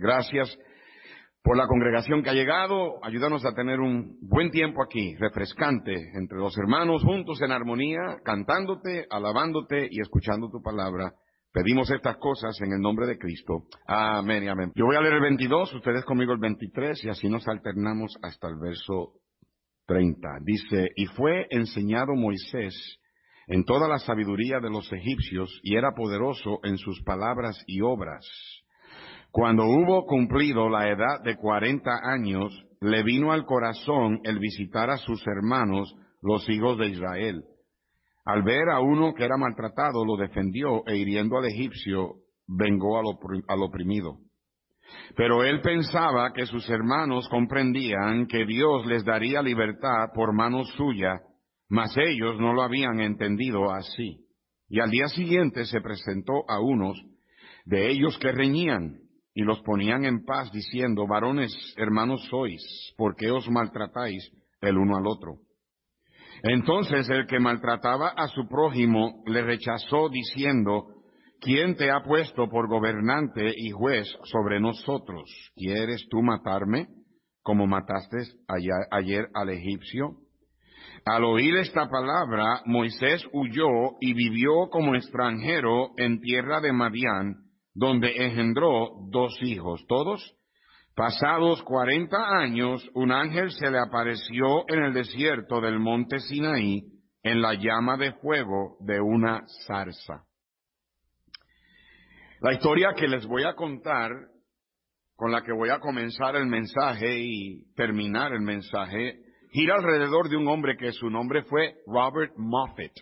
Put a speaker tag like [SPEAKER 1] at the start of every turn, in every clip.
[SPEAKER 1] Gracias por la congregación que ha llegado. Ayúdanos a tener un buen tiempo aquí, refrescante, entre los hermanos juntos en armonía, cantándote, alabándote y escuchando tu palabra. Pedimos estas cosas en el nombre de Cristo. Amén y amén. Yo voy a leer el 22, ustedes conmigo el 23 y así nos alternamos hasta el verso 30. Dice, y fue enseñado Moisés en toda la sabiduría de los egipcios y era poderoso en sus palabras y obras. Cuando hubo cumplido la edad de cuarenta años, le vino al corazón el visitar a sus hermanos, los hijos de Israel. Al ver a uno que era maltratado, lo defendió e hiriendo al egipcio, vengó al, oprimido. Pero él pensaba que sus hermanos comprendían que Dios les daría libertad por mano suya, mas ellos no lo habían entendido así. Y al día siguiente se presentó a unos de ellos que reñían y los ponían en paz diciendo, varones hermanos sois, ¿por qué os maltratáis el uno al otro? Entonces el que maltrataba a su prójimo le rechazó diciendo, ¿quién te ha puesto por gobernante y juez sobre nosotros? ¿Quieres tú matarme como mataste ayer al egipcio? Al oír esta palabra, Moisés huyó y vivió como extranjero en tierra de Madián, donde engendró dos hijos. Todos, pasados cuarenta años, un ángel se le apareció en el desierto del monte Sinaí, en la llama de fuego de una zarza. La historia que les voy a contar, con la que voy a comenzar el mensaje y terminar el mensaje, gira alrededor de un hombre que su nombre fue Robert Moffat.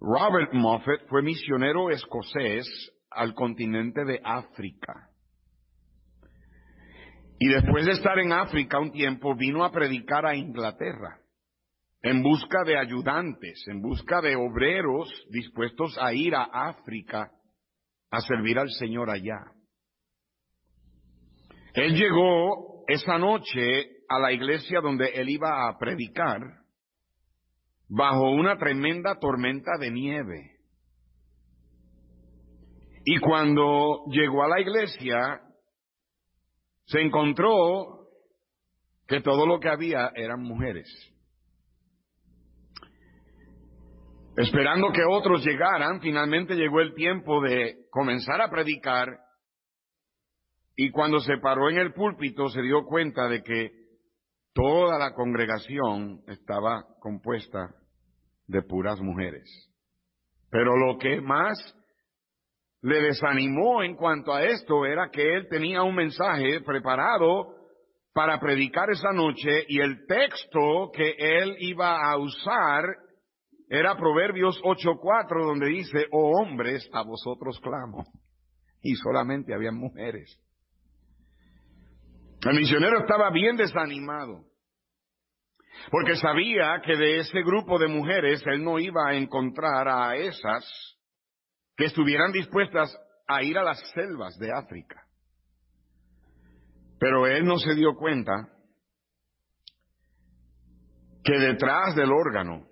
[SPEAKER 1] Robert Moffat fue misionero escocés al continente de África. Y después de estar en África un tiempo, vino a predicar a Inglaterra en busca de ayudantes, en busca de obreros dispuestos a ir a África a servir al Señor allá. Él llegó esa noche a la iglesia donde él iba a predicar bajo una tremenda tormenta de nieve. Y cuando llegó a la iglesia, se encontró que todo lo que había eran mujeres. Esperando que otros llegaran, finalmente llegó el tiempo de comenzar a predicar y cuando se paró en el púlpito se dio cuenta de que Toda la congregación estaba compuesta de puras mujeres. Pero lo que más le desanimó en cuanto a esto era que él tenía un mensaje preparado para predicar esa noche y el texto que él iba a usar era Proverbios 8.4 donde dice, oh hombres, a vosotros clamo. Y solamente había mujeres. El misionero estaba bien desanimado, porque sabía que de ese grupo de mujeres él no iba a encontrar a esas que estuvieran dispuestas a ir a las selvas de África. Pero él no se dio cuenta que detrás del órgano,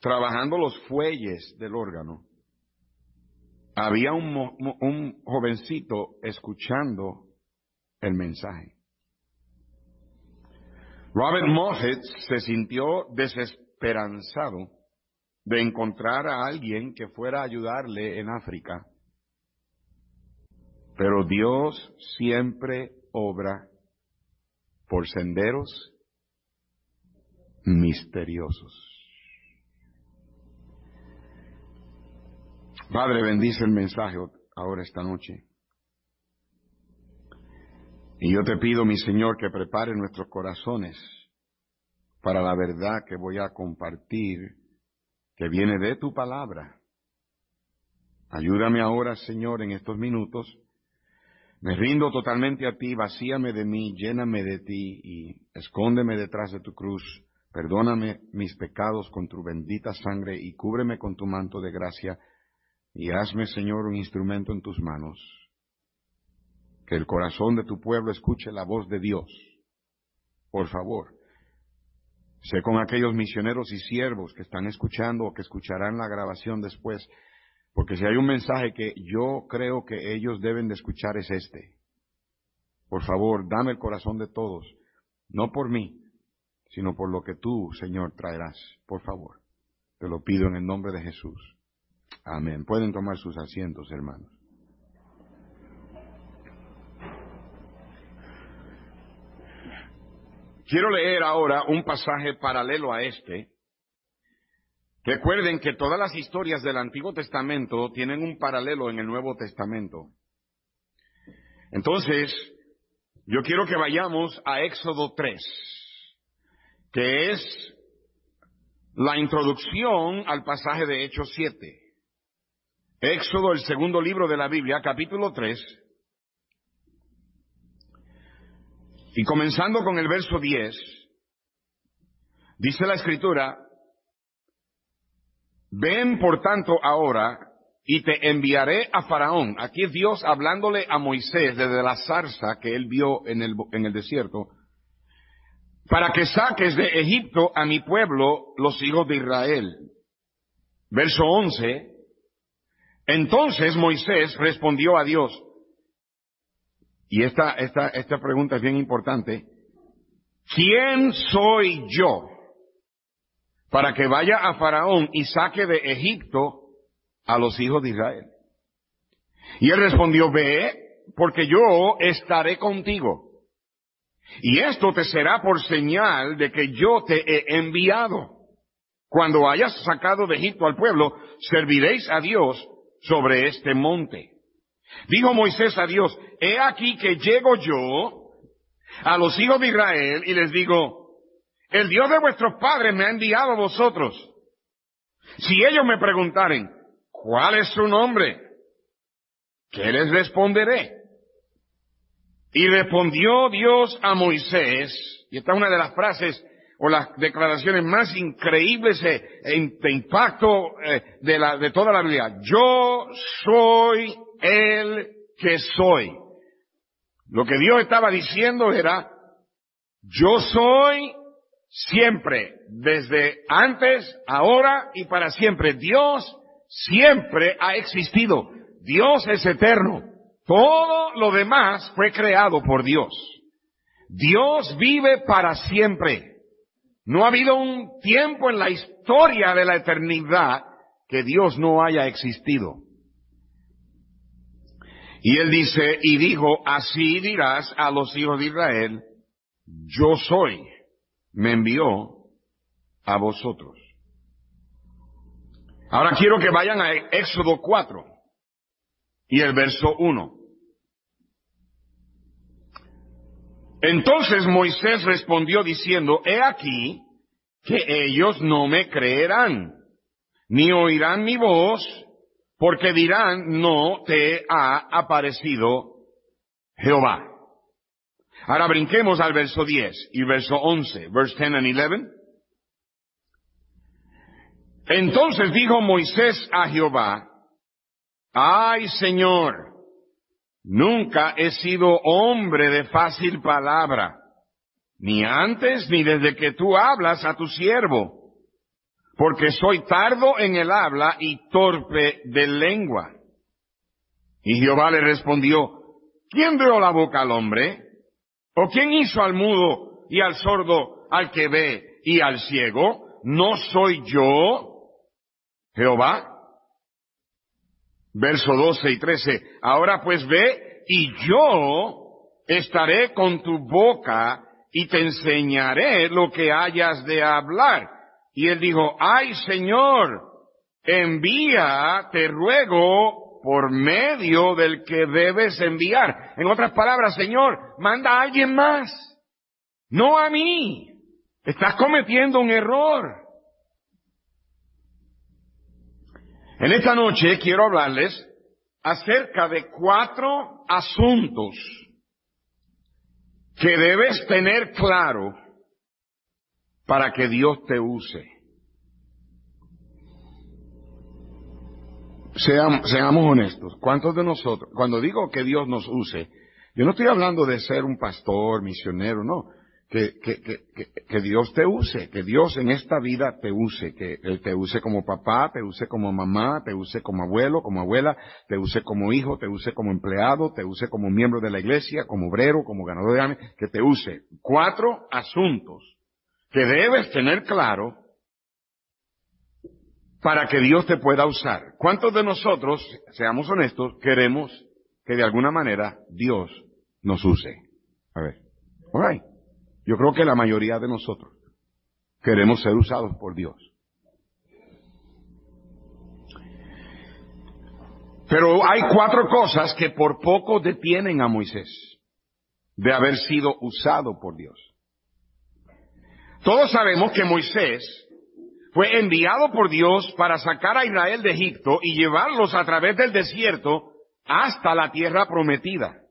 [SPEAKER 1] trabajando los fuelles del órgano, había un, un jovencito escuchando el mensaje. Robert Moffett se sintió desesperanzado de encontrar a alguien que fuera a ayudarle en África. Pero Dios siempre obra por senderos misteriosos. Padre, bendice el mensaje ahora esta noche. Y yo te pido, mi Señor, que prepare nuestros corazones para la verdad que voy a compartir, que viene de tu palabra. Ayúdame ahora, Señor, en estos minutos. Me rindo totalmente a ti, vacíame de mí, lléname de ti y escóndeme detrás de tu cruz. Perdóname mis pecados con tu bendita sangre y cúbreme con tu manto de gracia y hazme, Señor, un instrumento en tus manos que el corazón de tu pueblo escuche la voz de Dios. Por favor, sé con aquellos misioneros y siervos que están escuchando o que escucharán la grabación después, Porque si hay un mensaje que yo creo que ellos deben de escuchar es este. Por favor, dame el corazón de todos, no por mí, sino por lo que tú, Señor, traerás. Por favor, te lo pido en el nombre de Jesús. Amén. Pueden tomar sus asientos, hermanos. Quiero leer ahora un pasaje paralelo a este. Recuerden que todas las historias del Antiguo Testamento tienen un paralelo en el Nuevo Testamento. Entonces, yo quiero que vayamos a Éxodo 3, que es la introducción al pasaje de Hechos 7. Éxodo, el segundo libro de la Biblia, capítulo 3. Y comenzando con el verso 10, dice la escritura, ven por tanto ahora y te enviaré a Faraón. Aquí Dios hablándole a Moisés desde la zarza que él vio en el, en el desierto, para que saques de Egipto a mi pueblo, los hijos de Israel. Verso 11, entonces Moisés respondió a Dios, y esta, esta, esta pregunta es bien importante, ¿quién soy yo para que vaya a Faraón y saque de Egipto a los hijos de Israel? Y él respondió, ve, porque yo estaré contigo. Y esto te será por señal de que yo te he enviado. Cuando hayas sacado de Egipto al pueblo, serviréis a Dios sobre este monte. Dijo Moisés a Dios, he aquí que llego yo a los hijos de Israel y les digo, el Dios de vuestros padres me ha enviado a vosotros. Si ellos me preguntaren, ¿cuál es su nombre? ¿Qué les responderé? Y respondió Dios a Moisés, y esta es una de las frases o las declaraciones más increíbles e, de impacto eh, de, de toda la Biblia. Yo soy el que soy. Lo que Dios estaba diciendo era, yo soy siempre, desde antes, ahora y para siempre. Dios siempre ha existido. Dios es eterno. Todo lo demás fue creado por Dios. Dios vive para siempre. No ha habido un tiempo en la historia de la eternidad que Dios no haya existido. Y él dice, y dijo, así dirás a los hijos de Israel, yo soy, me envió a vosotros. Ahora quiero que vayan a Éxodo 4 y el verso 1. Entonces Moisés respondió diciendo, he aquí que ellos no me creerán, ni oirán mi voz, porque dirán, no te ha aparecido Jehová. Ahora brinquemos al verso 10 y verso 11, verse 10 and 11. Entonces dijo Moisés a Jehová, ay Señor, Nunca he sido hombre de fácil palabra, ni antes ni desde que tú hablas a tu siervo, porque soy tardo en el habla y torpe de lengua. Y Jehová le respondió, ¿quién dio la boca al hombre? ¿O quién hizo al mudo y al sordo, al que ve y al ciego? ¿No soy yo, Jehová? Verso 12 y 13. Ahora pues ve y yo estaré con tu boca y te enseñaré lo que hayas de hablar. Y él dijo, ay Señor, envía, te ruego, por medio del que debes enviar. En otras palabras, Señor, manda a alguien más, no a mí. Estás cometiendo un error. En esta noche quiero hablarles acerca de cuatro asuntos que debes tener claro para que Dios te use. Seamos, honestos. ¿Cuántos de nosotros, cuando digo que Dios nos use, yo no estoy hablando de ser un pastor, misionero, no. que, Dios te use, que Dios en esta vida te use, que Él te use como papá, te use como mamá, te use como abuelo, como abuela, te use como hijo, te use como empleado, te use como miembro de la iglesia, como obrero, como ganador de que te use. Cuatro asuntos que debes tener claro para que Dios te pueda usar. ¿Cuántos de nosotros, seamos honestos, queremos que de alguna manera Dios nos use? A ver. All yo creo que la mayoría de nosotros queremos ser usados por Dios. Pero hay cuatro cosas que por poco detienen a Moisés de haber sido usado por Dios. Todos sabemos que Moisés fue enviado por Dios para sacar a Israel de Egipto y llevarlos a través del desierto hasta la tierra prometida.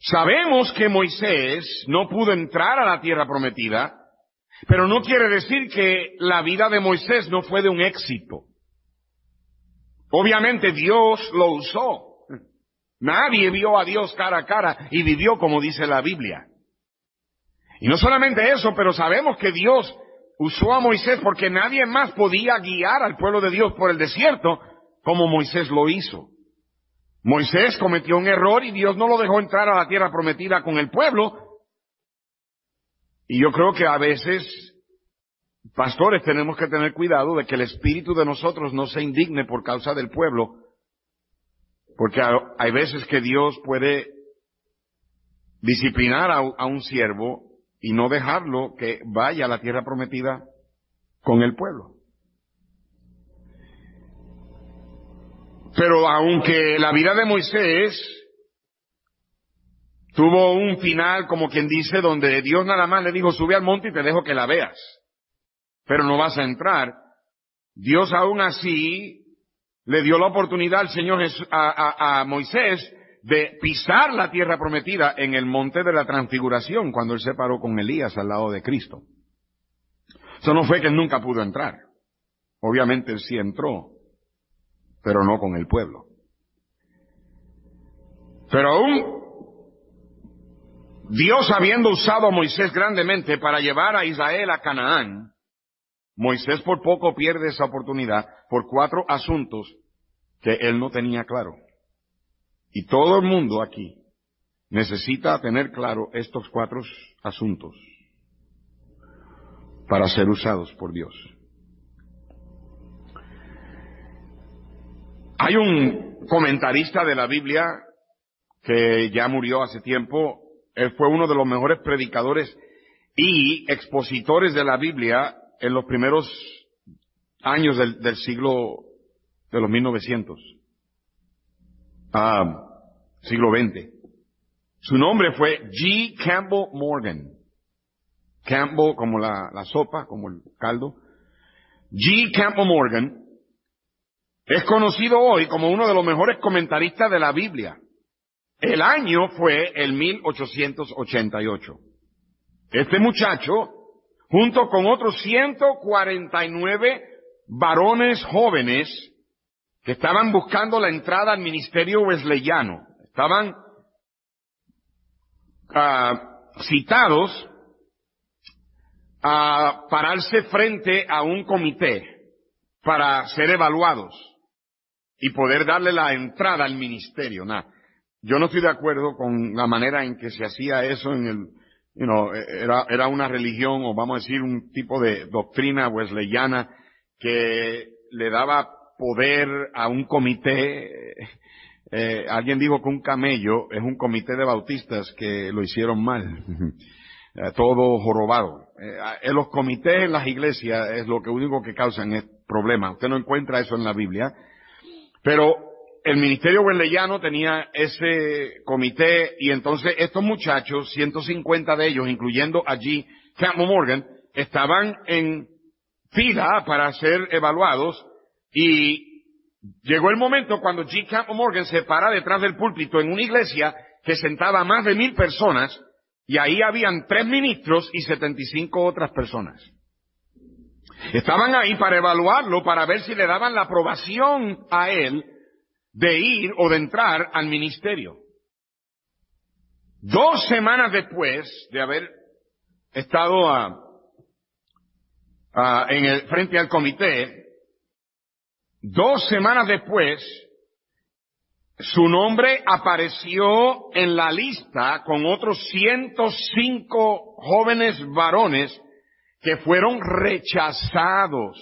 [SPEAKER 1] Sabemos que Moisés no pudo entrar a la tierra prometida, pero no quiere decir que la vida de Moisés no fue de un éxito. Obviamente Dios lo usó. Nadie vio a Dios cara a cara y vivió como dice la Biblia. Y no solamente eso, pero sabemos que Dios usó a Moisés porque nadie más podía guiar al pueblo de Dios por el desierto como Moisés lo hizo. Moisés cometió un error y Dios no lo dejó entrar a la tierra prometida con el pueblo. Y yo creo que a veces, pastores, tenemos que tener cuidado de que el espíritu de nosotros no se indigne por causa del pueblo, porque hay veces que Dios puede disciplinar a, un siervo y no dejarlo que vaya a la tierra prometida con el pueblo. Pero aunque la vida de Moisés tuvo un final, como quien dice, donde Dios nada más le dijo, sube al monte y te dejo que la veas, pero no vas a entrar, Dios aún así le dio la oportunidad al Señor a, a Moisés de pisar la tierra prometida en el monte de la transfiguración cuando él se paró con Elías al lado de Cristo. Eso no fue que él nunca pudo entrar. Obviamente él sí entró, pero no con el pueblo. Pero aún Dios habiendo usado a Moisés grandemente para llevar a Israel a Canaán, Moisés por poco pierde esa oportunidad por cuatro asuntos que él no tenía claro. Y todo el mundo aquí necesita tener claro estos cuatro asuntos para ser usados por Dios. Hay un comentarista de la Biblia que ya murió hace tiempo. Él fue uno de los mejores predicadores y expositores de la Biblia en los primeros años del, siglo de los 1900, siglo XX. Su nombre fue G. Campbell Morgan. Campbell como la, la sopa, como el caldo. G. Campbell Morgan es conocido hoy como uno de los mejores comentaristas de la Biblia. El año fue el 1888. Este muchacho, junto con otros 149 varones jóvenes que estaban buscando la entrada al ministerio wesleyano, estaban ah, citados a pararse frente a un comité para ser evaluados y poder darle la entrada al ministerio. Nada. Yo no estoy de acuerdo con la manera en que se hacía eso en el, you know, era, era una religión o vamos a decir un tipo de doctrina wesleyana que le daba poder a un comité. Eh, alguien dijo que un camello es un comité de bautistas que lo hicieron mal. Eh, todo jorobado. Eh, en los comités en las iglesias es lo que único que causan es problemas. Usted no encuentra eso en la Biblia. Pero el ministerio wesleyano tenía ese comité y entonces estos muchachos, 150 de ellos, incluyendo allí Campbell Morgan, estaban en fila para ser evaluados y llegó el momento cuando G. Campbell Morgan se para detrás del púlpito en una iglesia que sentaba a más de mil personas y ahí habían tres ministros y 75 otras personas. Estaban ahí para evaluarlo, para ver si le daban la aprobación a él de ir o de entrar al ministerio. Dos semanas después de haber estado en el, frente al comité, dos semanas después, su nombre apareció en la lista con otros 105 jóvenes varones que fueron rechazados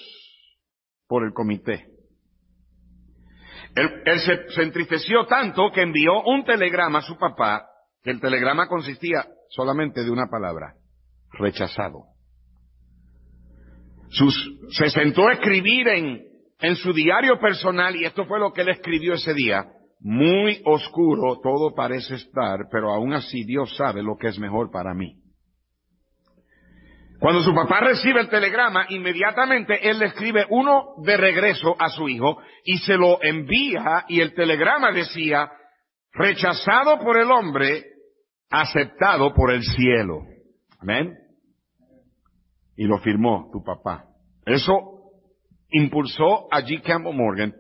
[SPEAKER 1] por el comité. Él, se, entristeció tanto que envió un telegrama a su papá, que el telegrama consistía solamente de una palabra, rechazado. se sentó a escribir en, en su diario personal, y esto fue lo que él escribió ese día, muy oscuro todo parece estar, pero aún así Dios sabe lo que es mejor para mí. Cuando su papá recibe el telegrama, inmediatamente él le escribe uno de regreso a su hijo y se lo envía y el telegrama decía, rechazado por el hombre, aceptado por el cielo. Amén. Y lo firmó tu papá. Eso impulsó a G. Campbell Morgan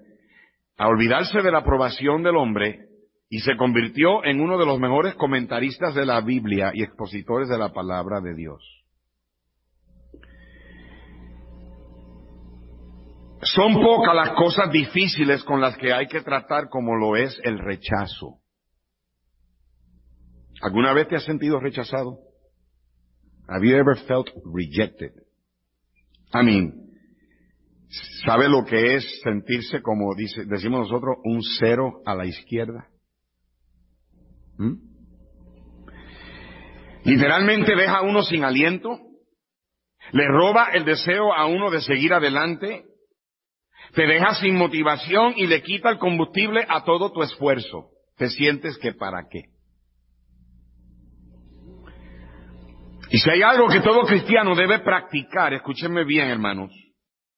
[SPEAKER 1] a olvidarse de la aprobación del hombre y se convirtió en uno de los mejores comentaristas de la Biblia y expositores de la palabra de Dios. Son pocas las cosas difíciles con las que hay que tratar como lo es el rechazo. ¿Alguna vez te has sentido rechazado? Have you ever felt rejected? I mean, ¿sabe lo que es sentirse como dice, decimos nosotros, un cero a la izquierda? ¿Mm? Literalmente deja a uno sin aliento, le roba el deseo a uno de seguir adelante, te deja sin motivación y le quita el combustible a todo tu esfuerzo. Te sientes que para qué. Y si hay algo que todo cristiano debe practicar, escúchenme bien hermanos,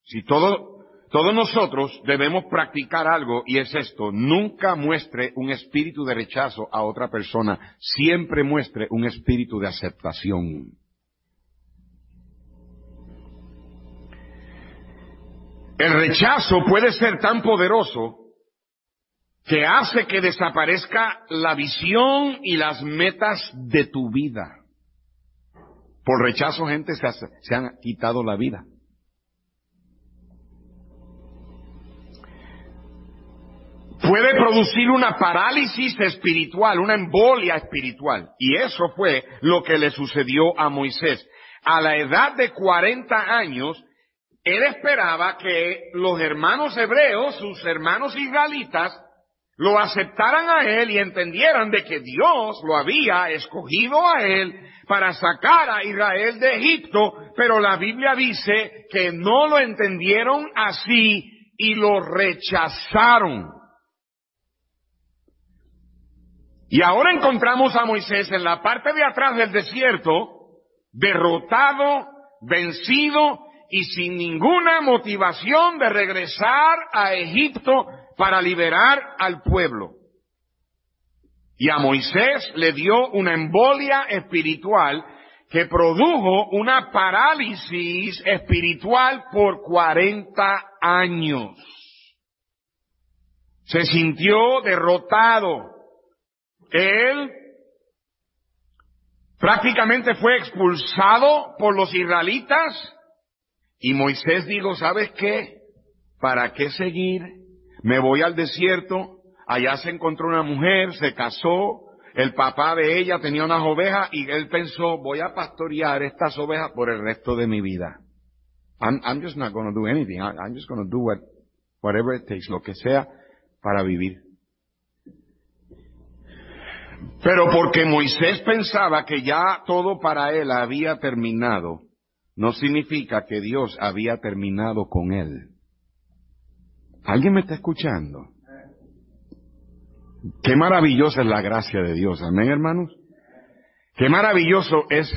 [SPEAKER 1] si todo, todos nosotros debemos practicar algo y es esto, nunca muestre un espíritu de rechazo a otra persona, siempre muestre un espíritu de aceptación. El rechazo puede ser tan poderoso que hace que desaparezca la visión y las metas de tu vida. Por rechazo gente se, se han quitado la vida. Puede producir una parálisis espiritual, una embolia espiritual. Y eso fue lo que le sucedió a Moisés. A la edad de 40 años, él esperaba que los hermanos hebreos, sus hermanos israelitas, lo aceptaran a él y entendieran de que Dios lo había escogido a él para sacar a Israel de Egipto, pero la Biblia dice que no lo entendieron así y lo rechazaron. Y ahora encontramos a Moisés en la parte de atrás del desierto, derrotado, vencido y sin ninguna motivación de regresar a Egipto para liberar al pueblo. Y a Moisés le dio una embolia espiritual que produjo una parálisis espiritual por 40 años. Se sintió derrotado. Él prácticamente fue expulsado por los israelitas y Moisés dijo, ¿sabes qué? ¿Para qué seguir? Me voy al desierto, allá se encontró una mujer, se casó, el papá de ella tenía unas ovejas y él pensó, voy a pastorear estas ovejas por el resto de mi vida. I'm, I'm just not going to do anything. I'm just going to do what, whatever it takes, lo que sea para vivir. Pero porque Moisés pensaba que ya todo para él había terminado, no significa que Dios había terminado con él. ¿Alguien me está escuchando? Qué maravillosa es la gracia de Dios, amén hermanos. Qué maravilloso es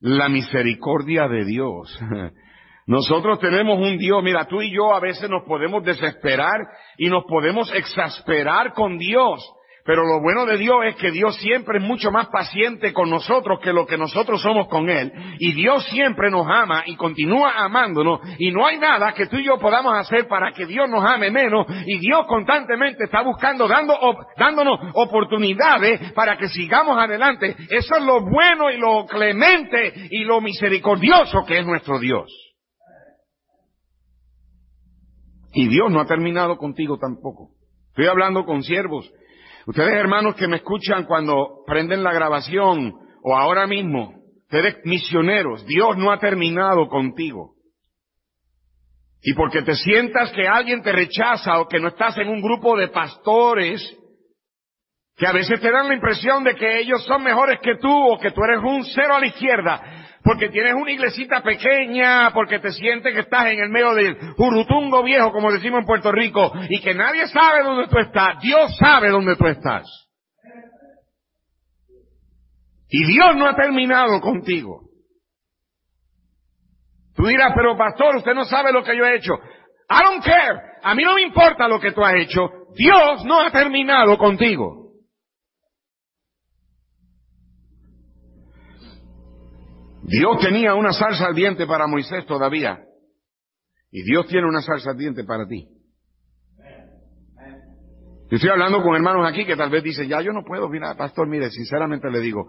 [SPEAKER 1] la misericordia de Dios. Nosotros tenemos un Dios, mira, tú y yo a veces nos podemos desesperar y nos podemos exasperar con Dios Pero lo bueno de Dios es que Dios siempre es mucho más paciente con nosotros que lo que nosotros somos con Él. Y Dios siempre nos ama y continúa amándonos. Y no hay nada que tú y yo podamos hacer para que Dios nos ame menos. Y Dios constantemente está buscando, dando, dándonos oportunidades para que sigamos adelante. Eso es lo bueno y lo clemente y lo misericordioso que es nuestro Dios. Y Dios no ha terminado contigo tampoco. Estoy hablando con siervos Ustedes hermanos que me escuchan cuando prenden la grabación o ahora mismo, ustedes misioneros, Dios no ha terminado contigo. Y porque te sientas que alguien te rechaza o que no estás en un grupo de pastores, que a veces te dan la impresión de que ellos son mejores que tú o que tú eres un cero a la izquierda, porque tienes una iglesita pequeña, porque te sientes que estás en el medio del jurutungo viejo, como decimos en Puerto Rico, y que nadie sabe dónde tú estás. Dios sabe dónde tú estás. Y Dios no ha terminado contigo. Tú dirás, pero pastor, usted no sabe lo que yo he hecho. I don't care. A mí no me importa lo que tú has hecho. Dios no ha terminado contigo. Dios tenía una salsa ardiente para Moisés todavía. Y Dios tiene una salsa ardiente para ti. Yo estoy hablando con hermanos aquí que tal vez dicen, ya yo no puedo, mira, pastor, mire, sinceramente le digo,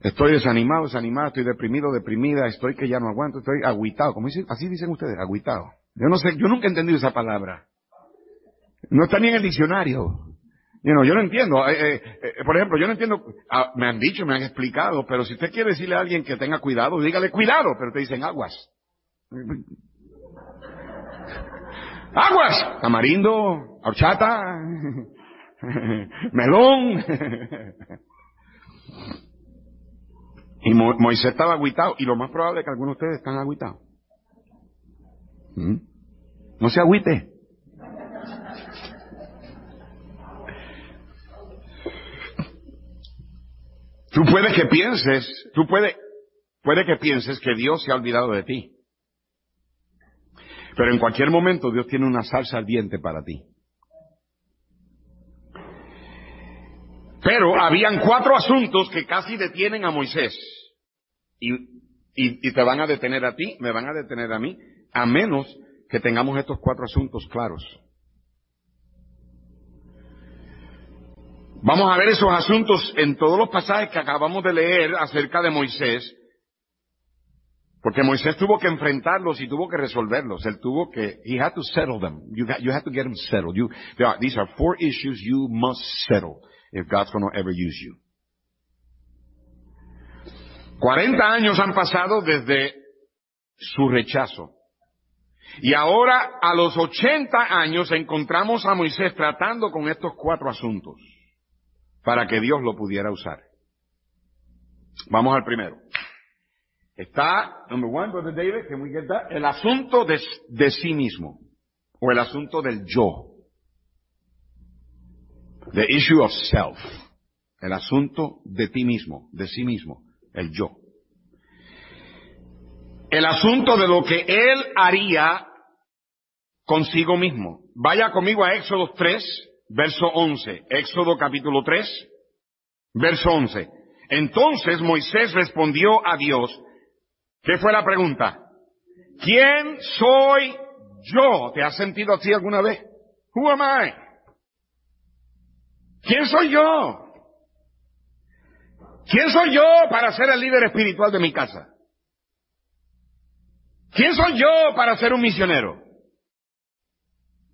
[SPEAKER 1] estoy desanimado, desanimado, estoy deprimido, deprimida, estoy que ya no aguanto, estoy agüitado, como dicen, así dicen ustedes, agüitado. Yo no sé, yo nunca he entendido esa palabra. No está ni en el diccionario yo no entiendo. Eh, eh, eh, por ejemplo, yo no entiendo, ah, me han dicho, me han explicado, pero si usted quiere decirle a alguien que tenga cuidado, dígale cuidado, pero te dicen aguas. Aguas, tamarindo, horchata, melón. y Moisés estaba agüitado, y lo más probable es que algunos de ustedes están agüitados. ¿Mm? No se agüite. Tú puedes que pienses, tú puede, puede que pienses que Dios se ha olvidado de ti. Pero en cualquier momento Dios tiene una salsa ardiente para ti. Pero habían cuatro asuntos que casi detienen a Moisés. Y, y, te van a detener a ti, me van a detener a mí, a menos que tengamos estos cuatro asuntos claros. Vamos a ver esos asuntos en todos los pasajes que acabamos de leer acerca de Moisés, porque Moisés tuvo que enfrentarlos y tuvo que resolverlos. Él tuvo que, he had to settle them. You, have to get them settled. These are four issues you must settle if God's going to ever use you. 40 años han pasado desde su rechazo. Y ahora, a los 80 años, encontramos a Moisés tratando con estos cuatro asuntos para que Dios lo pudiera usar. Vamos al primero. Está, number one, Brother David, can we get that? El asunto de, de sí mismo. O el asunto del yo. The issue of self. El asunto de ti mismo, de sí mismo. El yo. El asunto de lo que él haría consigo mismo. Vaya conmigo a Éxodo 3, verso 11. Éxodo capítulo 3, verso 11. Entonces Moisés respondió a Dios. ¿Qué fue la pregunta? ¿Quién soy yo? ¿Te has sentido así alguna vez? Who am I? ¿Quién soy yo? ¿Quién soy yo para ser el líder espiritual de mi casa? ¿Quién soy yo para ser un misionero?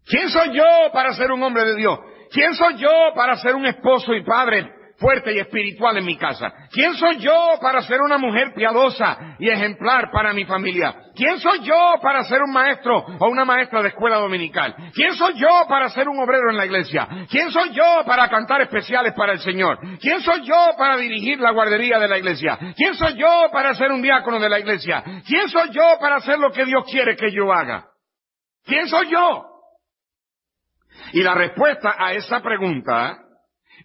[SPEAKER 1] ¿Quién soy yo para ser un hombre de Dios? ¿Quién soy yo para ser un esposo y padre fuerte y espiritual en mi casa? ¿Quién soy yo para ser una mujer piadosa y ejemplar para mi familia? ¿Quién soy yo para ser un maestro o una maestra de escuela dominical? ¿Quién soy yo para ser un obrero en la iglesia? ¿Quién soy yo para cantar especiales para el Señor? ¿Quién soy yo para dirigir la guardería de la iglesia? ¿Quién soy yo para ser un diácono de la iglesia? ¿Quién soy yo para hacer lo que Dios quiere que yo haga? ¿Quién soy yo? Y la respuesta a esa pregunta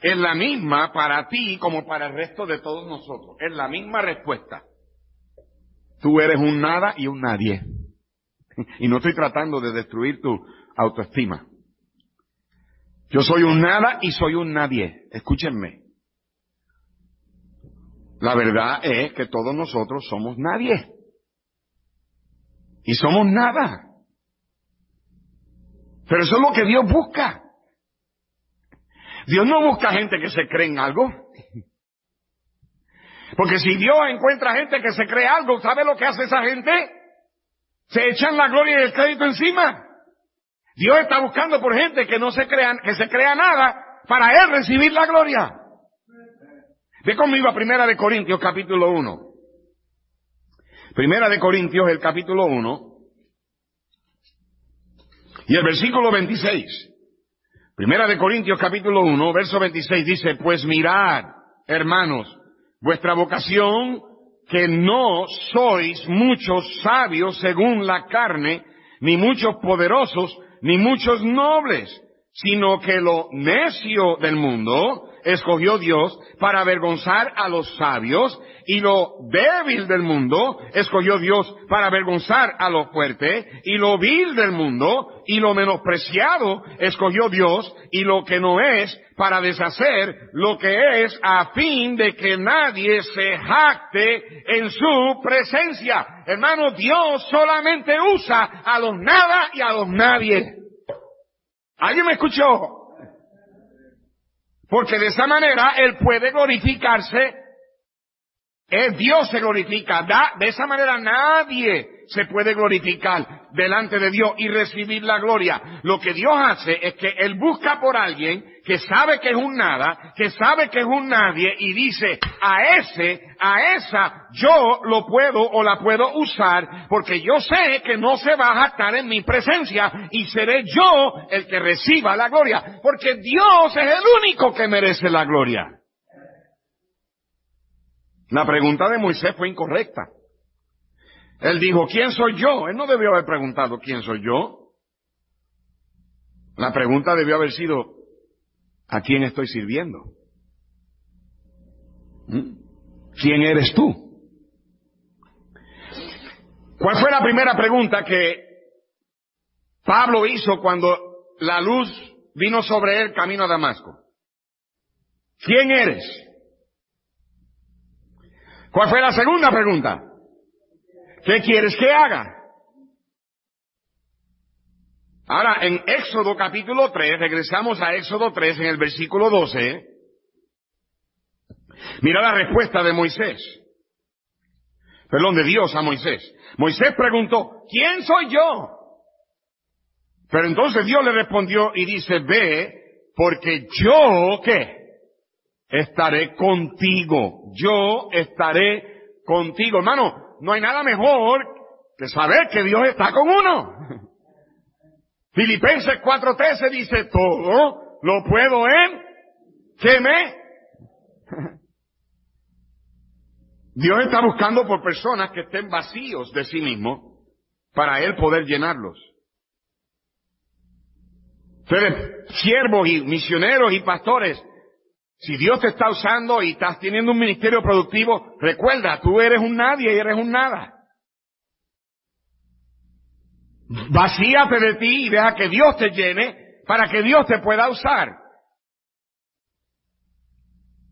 [SPEAKER 1] es la misma para ti como para el resto de todos nosotros. Es la misma respuesta. Tú eres un nada y un nadie. Y no estoy tratando de destruir tu autoestima. Yo soy un nada y soy un nadie. Escúchenme. La verdad es que todos nosotros somos nadie. Y somos nada. Pero eso es lo que Dios busca. Dios no busca gente que se cree en algo. Porque si Dios encuentra gente que se cree algo, ¿sabe lo que hace esa gente? Se echan la gloria y el crédito encima. Dios está buscando por gente que no se crean, que se crea nada para él recibir la gloria. Ve conmigo a Primera de Corintios capítulo 1. Primera de Corintios el capítulo 1 y el versículo 26. Primera de Corintios capítulo 1, verso 26 dice, pues mirad, hermanos, vuestra vocación, que no sois muchos sabios según la carne, ni muchos poderosos, ni muchos nobles, sino que lo necio del mundo escogió Dios para avergonzar a los sabios y lo débil del mundo escogió Dios para avergonzar a lo fuerte y lo vil del mundo y lo menospreciado escogió Dios y lo que no es para deshacer lo que es a fin de que nadie se jacte en su presencia. Hermano, Dios solamente usa a los nada y a los nadie. ¿Alguien me escuchó? Porque de esa manera Él puede glorificarse. Es Dios se glorifica. de esa manera nadie se puede glorificar delante de Dios y recibir la gloria. Lo que Dios hace es que Él busca por alguien que sabe que es un nada, que sabe que es un nadie y dice, a ese, a esa, yo lo puedo o la puedo usar porque yo sé que no se va a jactar en mi presencia y seré yo el que reciba la gloria. Porque Dios es el único que merece la gloria. La pregunta de Moisés fue incorrecta. Él dijo, ¿quién soy yo? Él no debió haber preguntado, ¿quién soy yo? La pregunta debió haber sido, ¿a quién estoy sirviendo? ¿Mm? ¿Quién eres tú? ¿Cuál fue la primera pregunta que Pablo hizo cuando la luz vino sobre él camino a Damasco? ¿Quién eres? ¿Cuál fue la segunda pregunta? ¿Qué quieres que haga? Ahora, en Éxodo capítulo 3, regresamos a Éxodo 3 en el versículo 12. Mira la respuesta de Moisés. Perdón, de Dios a Moisés. Moisés preguntó, ¿quién soy yo? Pero entonces Dios le respondió y dice, ve, porque yo, ¿qué? Estaré contigo. Yo estaré contigo. Hermano, no hay nada mejor que saber que Dios está con uno. Filipenses 4:13 dice, todo lo puedo en que me... Dios está buscando por personas que estén vacíos de sí mismos para Él poder llenarlos. Ustedes, siervos y misioneros y pastores, si Dios te está usando y estás teniendo un ministerio productivo, recuerda, tú eres un nadie y eres un nada. Vacíate de ti y deja que Dios te llene para que Dios te pueda usar.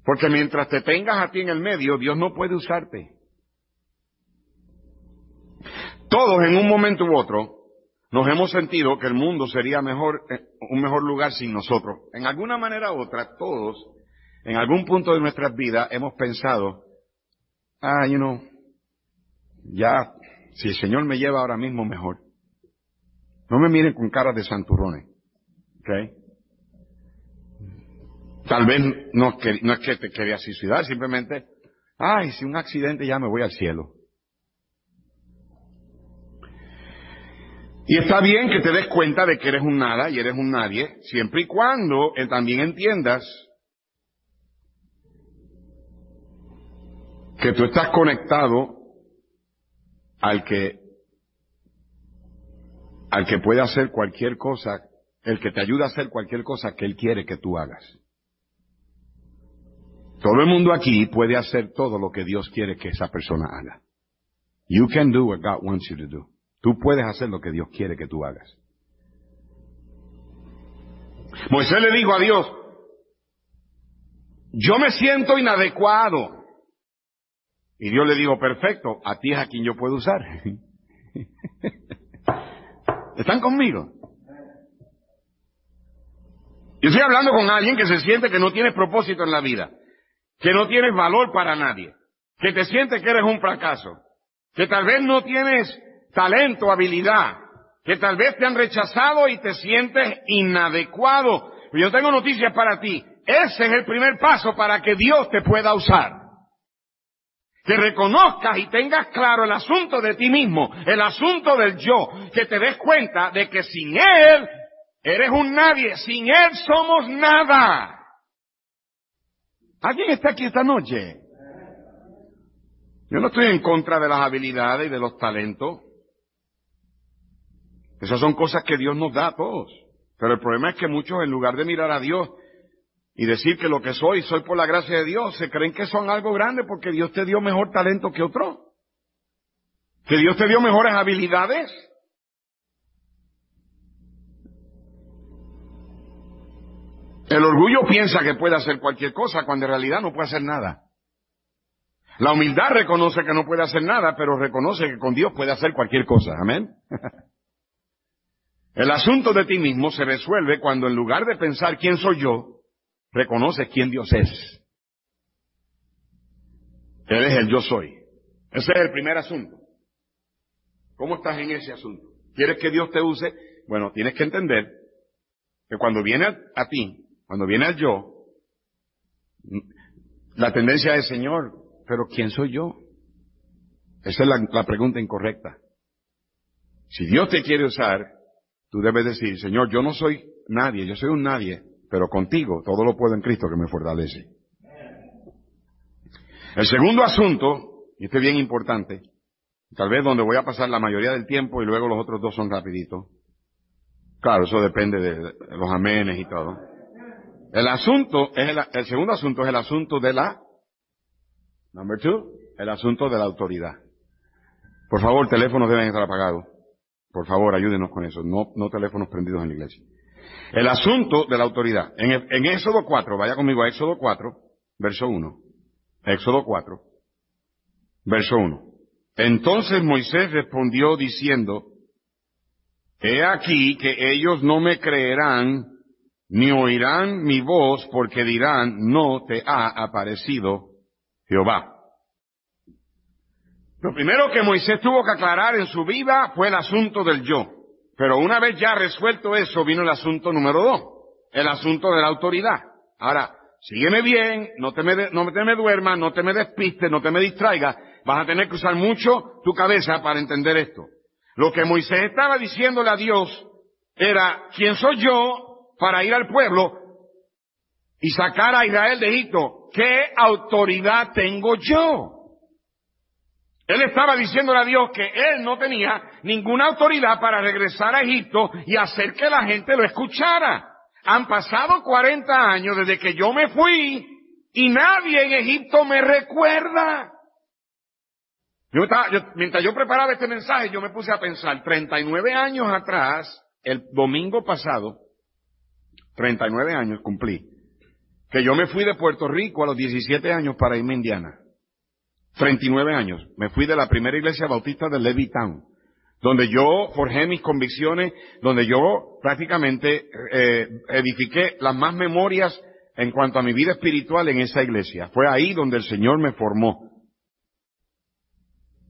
[SPEAKER 1] Porque mientras te tengas a ti en el medio, Dios no puede usarte. Todos en un momento u otro nos hemos sentido que el mundo sería mejor, eh, un mejor lugar sin nosotros. En alguna manera u otra, todos en algún punto de nuestras vidas hemos pensado, ah, you know, ya, si el Señor me lleva ahora mismo, mejor. No me miren con cara de santurrones, ¿ok? Tal vez no, es que te querías suicidar, simplemente, ay, si un accidente ya me voy al cielo. Y está bien que te des cuenta de que eres un nada y eres un nadie, siempre y cuando eh, también entiendas que tú estás conectado al que al que puede hacer cualquier cosa, el que te ayuda a hacer cualquier cosa que él quiere que tú hagas. Todo el mundo aquí puede hacer todo lo que Dios quiere que esa persona haga. You can do what God wants you to do. Tú puedes hacer lo que Dios quiere que tú hagas. Moisés le dijo a Dios, yo me siento inadecuado. Y Dios le dijo, perfecto, a ti es a quien yo puedo usar. ¿Están conmigo? Yo estoy hablando con alguien que se siente que no tiene propósito en la vida, que no tienes valor para nadie, que te siente que eres un fracaso, que tal vez no tienes talento, habilidad, que tal vez te han rechazado y te sientes inadecuado. Yo tengo noticias para ti. Ese es el primer paso para que Dios te pueda usar. Que reconozcas y tengas claro el asunto de ti mismo, el asunto del yo, que te des cuenta de que sin Él Eres un nadie, sin Él somos nada. ¿Alguien está aquí esta noche? Yo no estoy en contra de las habilidades y de los talentos. Esas son cosas que Dios nos da a todos. Pero el problema es que muchos, en lugar de mirar a Dios y decir que lo que soy, soy por la gracia de Dios, se creen que son algo grande porque Dios te dio mejor talento que otro. Que Dios te dio mejores habilidades. El orgullo piensa que puede hacer cualquier cosa cuando en realidad no puede hacer nada. La humildad reconoce que no puede hacer nada, pero reconoce que con Dios puede hacer cualquier cosa. Amén. El asunto de ti mismo se resuelve cuando en lugar de pensar quién soy yo, reconoces quién Dios es. Él es el yo soy. Ese es el primer asunto. ¿Cómo estás en ese asunto? ¿Quieres que Dios te use? Bueno, tienes que entender que cuando viene a, ti cuando viene al yo, la tendencia es, Señor, pero ¿quién soy yo? Esa es la, la pregunta incorrecta. Si Dios te quiere usar, tú debes decir, Señor, yo no soy nadie, yo soy un nadie, pero contigo todo lo puedo en Cristo que me fortalece. El segundo asunto, y este es bien importante, tal vez donde voy a pasar la mayoría del tiempo y luego los otros dos son rapiditos. Claro, eso depende de los amenes y todo. El asunto es el, segundo asunto es el asunto de la, number two, el asunto de la autoridad. Por favor, teléfonos deben estar apagados. Por favor, ayúdenos con eso. No, no teléfonos prendidos en la iglesia. El asunto de la autoridad. En, en Éxodo 4, vaya conmigo a Éxodo 4, verso 1. Éxodo 4, verso 1. Entonces Moisés respondió diciendo, He aquí que ellos no me creerán ni oirán mi voz porque dirán, no te ha aparecido Jehová. Lo primero que Moisés tuvo que aclarar en su vida fue el asunto del yo. Pero una vez ya resuelto eso, vino el asunto número dos, el asunto de la autoridad. Ahora, sígueme bien, no te me, no te me duermas, no te me despistes, no te me distraigas, vas a tener que usar mucho tu cabeza para entender esto. Lo que Moisés estaba diciéndole a Dios era, ¿quién soy yo para ir al pueblo y sacar a Israel de Egipto. ¿Qué autoridad tengo yo? Él estaba diciéndole a Dios que él no tenía ninguna autoridad para regresar a Egipto y hacer que la gente lo escuchara. Han pasado 40 años desde que yo me fui y nadie en Egipto me recuerda. mientras yo preparaba este mensaje, yo me puse a pensar, 39 años atrás, el domingo pasado, 39 años cumplí, que yo me fui de Puerto Rico a los 17 años para irme a Indiana. 39 años. Me fui de la primera iglesia bautista de Levittown, donde yo forjé mis convicciones, donde yo prácticamente eh, edifiqué las más memorias en cuanto a mi vida espiritual en esa iglesia. Fue ahí donde el Señor me formó.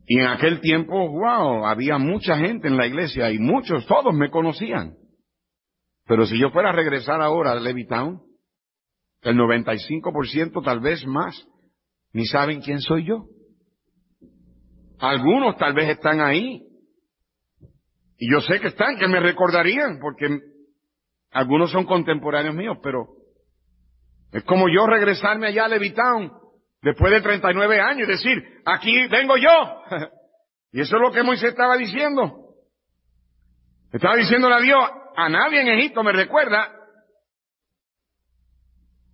[SPEAKER 1] Y en aquel tiempo, wow, había mucha gente en la iglesia y muchos, todos me conocían. Pero si yo fuera a regresar ahora a Levittown, el 95% tal vez más, ni saben quién soy yo. Algunos tal vez están ahí. Y yo sé que están, que me recordarían, porque algunos son contemporáneos míos, pero es como yo regresarme allá a Levittown después de 39 años y decir, aquí vengo yo. y eso es lo que Moisés estaba diciendo. Estaba diciéndole a Dios, a nadie en Egipto me recuerda.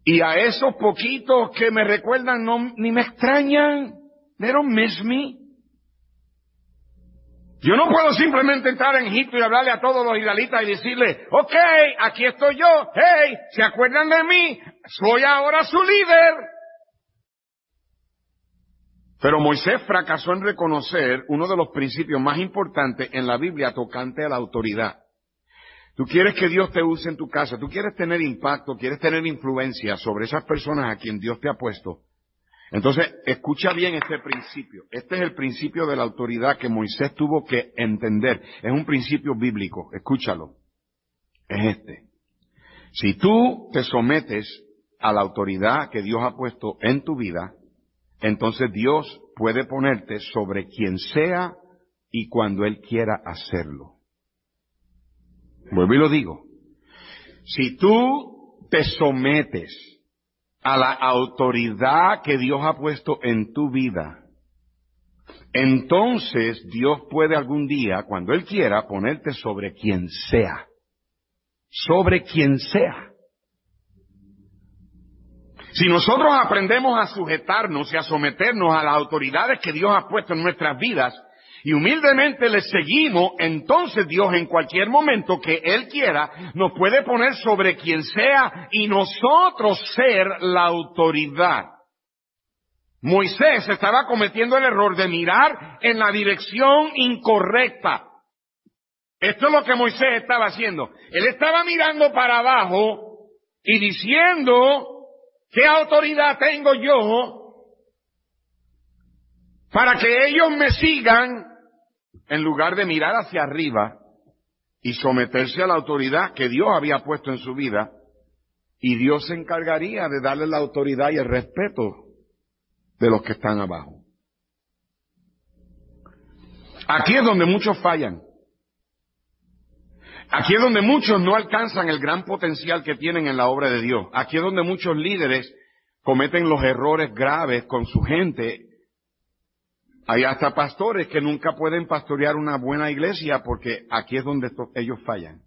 [SPEAKER 1] Y a esos poquitos que me recuerdan no, ni me extrañan. They don't miss me. Yo no puedo simplemente entrar en Egipto y hablarle a todos los israelitas y decirle, ok, aquí estoy yo, hey, ¿se acuerdan de mí? Soy ahora su líder. Pero Moisés fracasó en reconocer uno de los principios más importantes en la Biblia tocante a la autoridad. Tú quieres que Dios te use en tu casa, tú quieres tener impacto, quieres tener influencia sobre esas personas a quien Dios te ha puesto. Entonces, escucha bien este principio. Este es el principio de la autoridad que Moisés tuvo que entender. Es un principio bíblico. Escúchalo. Es este. Si tú te sometes a la autoridad que Dios ha puesto en tu vida, entonces Dios puede ponerte sobre quien sea y cuando Él quiera hacerlo. Vuelvo y lo digo. Si tú te sometes a la autoridad que Dios ha puesto en tu vida, entonces Dios puede algún día, cuando Él quiera, ponerte sobre quien sea. Sobre quien sea. Si nosotros aprendemos a sujetarnos y a someternos a las autoridades que Dios ha puesto en nuestras vidas, y humildemente le seguimos, entonces Dios en cualquier momento que Él quiera nos puede poner sobre quien sea y nosotros ser la autoridad. Moisés estaba cometiendo el error de mirar en la dirección incorrecta. Esto es lo que Moisés estaba haciendo. Él estaba mirando para abajo y diciendo, ¿qué autoridad tengo yo para que ellos me sigan en lugar de mirar hacia arriba y someterse a la autoridad que Dios había puesto en su vida, y Dios se encargaría de darle la autoridad y el respeto de los que están abajo. Aquí es donde muchos fallan. Aquí es donde muchos no alcanzan el gran potencial que tienen en la obra de Dios. Aquí es donde muchos líderes cometen los errores graves con su gente hay hasta pastores que nunca pueden pastorear una buena iglesia porque aquí es donde ellos fallan.